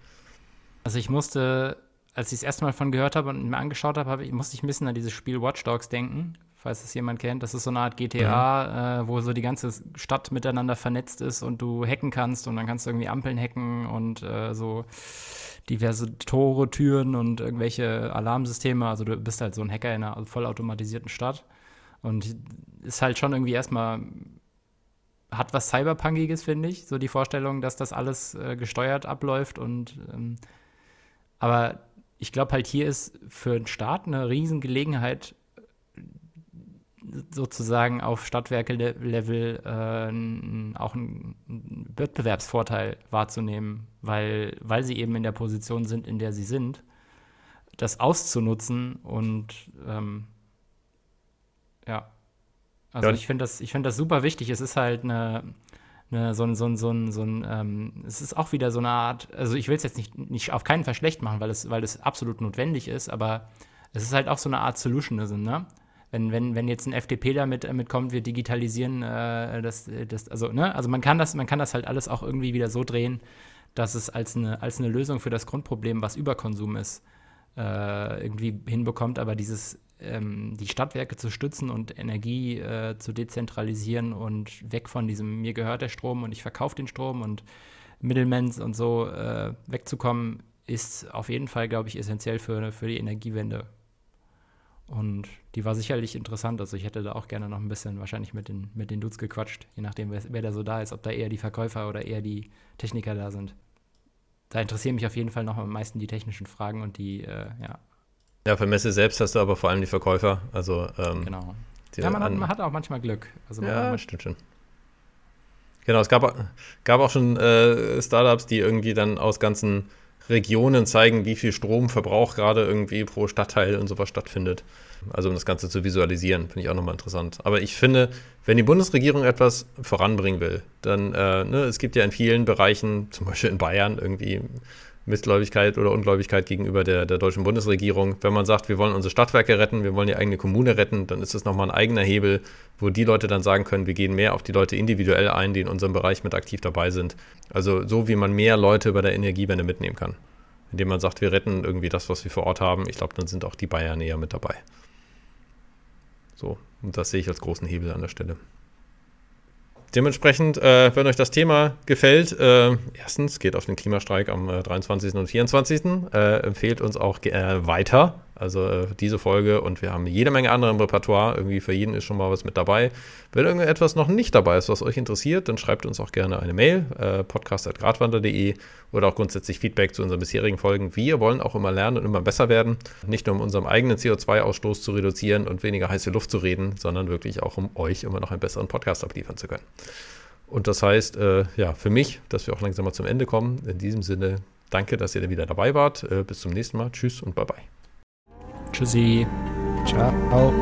Also ich musste als ich das erste Mal von gehört habe und mir angeschaut habe, hab ich, musste ich ein bisschen an dieses Spiel Watch Dogs denken, falls es jemand kennt. Das ist so eine Art GTA, mhm. äh, wo so die ganze Stadt miteinander vernetzt ist und du hacken kannst und dann kannst du irgendwie Ampeln hacken und äh, so diverse Tore, Türen und irgendwelche Alarmsysteme. Also du bist halt so ein Hacker in einer vollautomatisierten Stadt. Und ist halt schon irgendwie erstmal hat was Cyberpunkiges, finde ich. So die Vorstellung, dass das alles äh, gesteuert abläuft und ähm, aber ich glaube halt hier ist für den Staat eine Riesengelegenheit, sozusagen auf Stadtwerke-Level äh, auch einen Wettbewerbsvorteil wahrzunehmen, weil, weil sie eben in der Position sind, in der sie sind, das auszunutzen und ähm, ja. Also ja. ich finde das, find das super wichtig. Es ist halt eine, ne, so ein, so ein, so ein, so ein ähm, es ist auch wieder so eine Art, also ich will es jetzt nicht, nicht auf keinen Fall schlecht machen, weil es, weil es absolut notwendig ist, aber es ist halt auch so eine Art Solutionism, ne? Wenn, wenn, wenn jetzt ein FDP damit äh, mitkommt, wir digitalisieren äh, das, das, also, ne, also man kann das, man kann das halt alles auch irgendwie wieder so drehen, dass es als eine, als eine Lösung für das Grundproblem, was Überkonsum ist, äh, irgendwie hinbekommt, aber dieses ähm, die Stadtwerke zu stützen und Energie äh, zu dezentralisieren und weg von diesem, mir gehört der Strom und ich verkaufe den Strom und Middlemans und so äh, wegzukommen, ist auf jeden Fall, glaube ich, essentiell für, für die Energiewende. Und die war sicherlich interessant. Also ich hätte da auch gerne noch ein bisschen wahrscheinlich mit den, mit den Dudes gequatscht, je nachdem, wer, wer da so da ist, ob da eher die Verkäufer oder eher die Techniker da sind. Da interessieren mich auf jeden Fall noch am meisten die technischen Fragen und die, äh, ja, ja, für Messe selbst hast du aber vor allem die Verkäufer. Also, ähm, genau. Ja, man hat, man hat, auch manchmal Glück. Also ja, stimmt schon. Genau, es gab, gab auch schon äh, Startups, die irgendwie dann aus ganzen Regionen zeigen, wie viel Stromverbrauch gerade irgendwie pro Stadtteil und sowas stattfindet. Also um das Ganze zu visualisieren, finde ich auch nochmal interessant. Aber ich finde, wenn die Bundesregierung etwas voranbringen will, dann, äh, ne, es gibt ja in vielen Bereichen, zum Beispiel in Bayern, irgendwie Missgläubigkeit oder Ungläubigkeit gegenüber der, der deutschen Bundesregierung. Wenn man sagt, wir wollen unsere Stadtwerke retten, wir wollen die eigene Kommune retten, dann ist das nochmal ein eigener Hebel, wo die Leute dann sagen können, wir gehen mehr auf die Leute individuell ein, die in unserem Bereich mit aktiv dabei sind. Also so wie man mehr Leute bei der Energiewende mitnehmen kann. Indem man sagt, wir retten irgendwie das, was wir vor Ort haben. Ich glaube, dann sind auch die Bayern eher mit dabei. So, und das sehe ich als großen Hebel an der Stelle. Dementsprechend, äh, wenn euch das Thema gefällt, äh, erstens geht auf den Klimastreik am äh, 23. und 24. Äh, empfehlt uns auch äh, weiter. Also äh, diese Folge und wir haben jede Menge andere im Repertoire. Irgendwie für jeden ist schon mal was mit dabei. Wenn irgendetwas noch nicht dabei ist, was euch interessiert, dann schreibt uns auch gerne eine Mail, äh, podcast.gradwander.de oder auch grundsätzlich Feedback zu unseren bisherigen Folgen. Wir wollen auch immer lernen und immer besser werden. Nicht nur um unseren eigenen CO2-Ausstoß zu reduzieren und weniger heiße Luft zu reden, sondern wirklich auch um euch immer noch einen besseren Podcast abliefern zu können. Und das heißt, äh, ja, für mich, dass wir auch langsam mal zum Ende kommen. In diesem Sinne, danke, dass ihr wieder dabei wart. Äh, bis zum nächsten Mal. Tschüss und bye bye. Tschüssi. Ciao.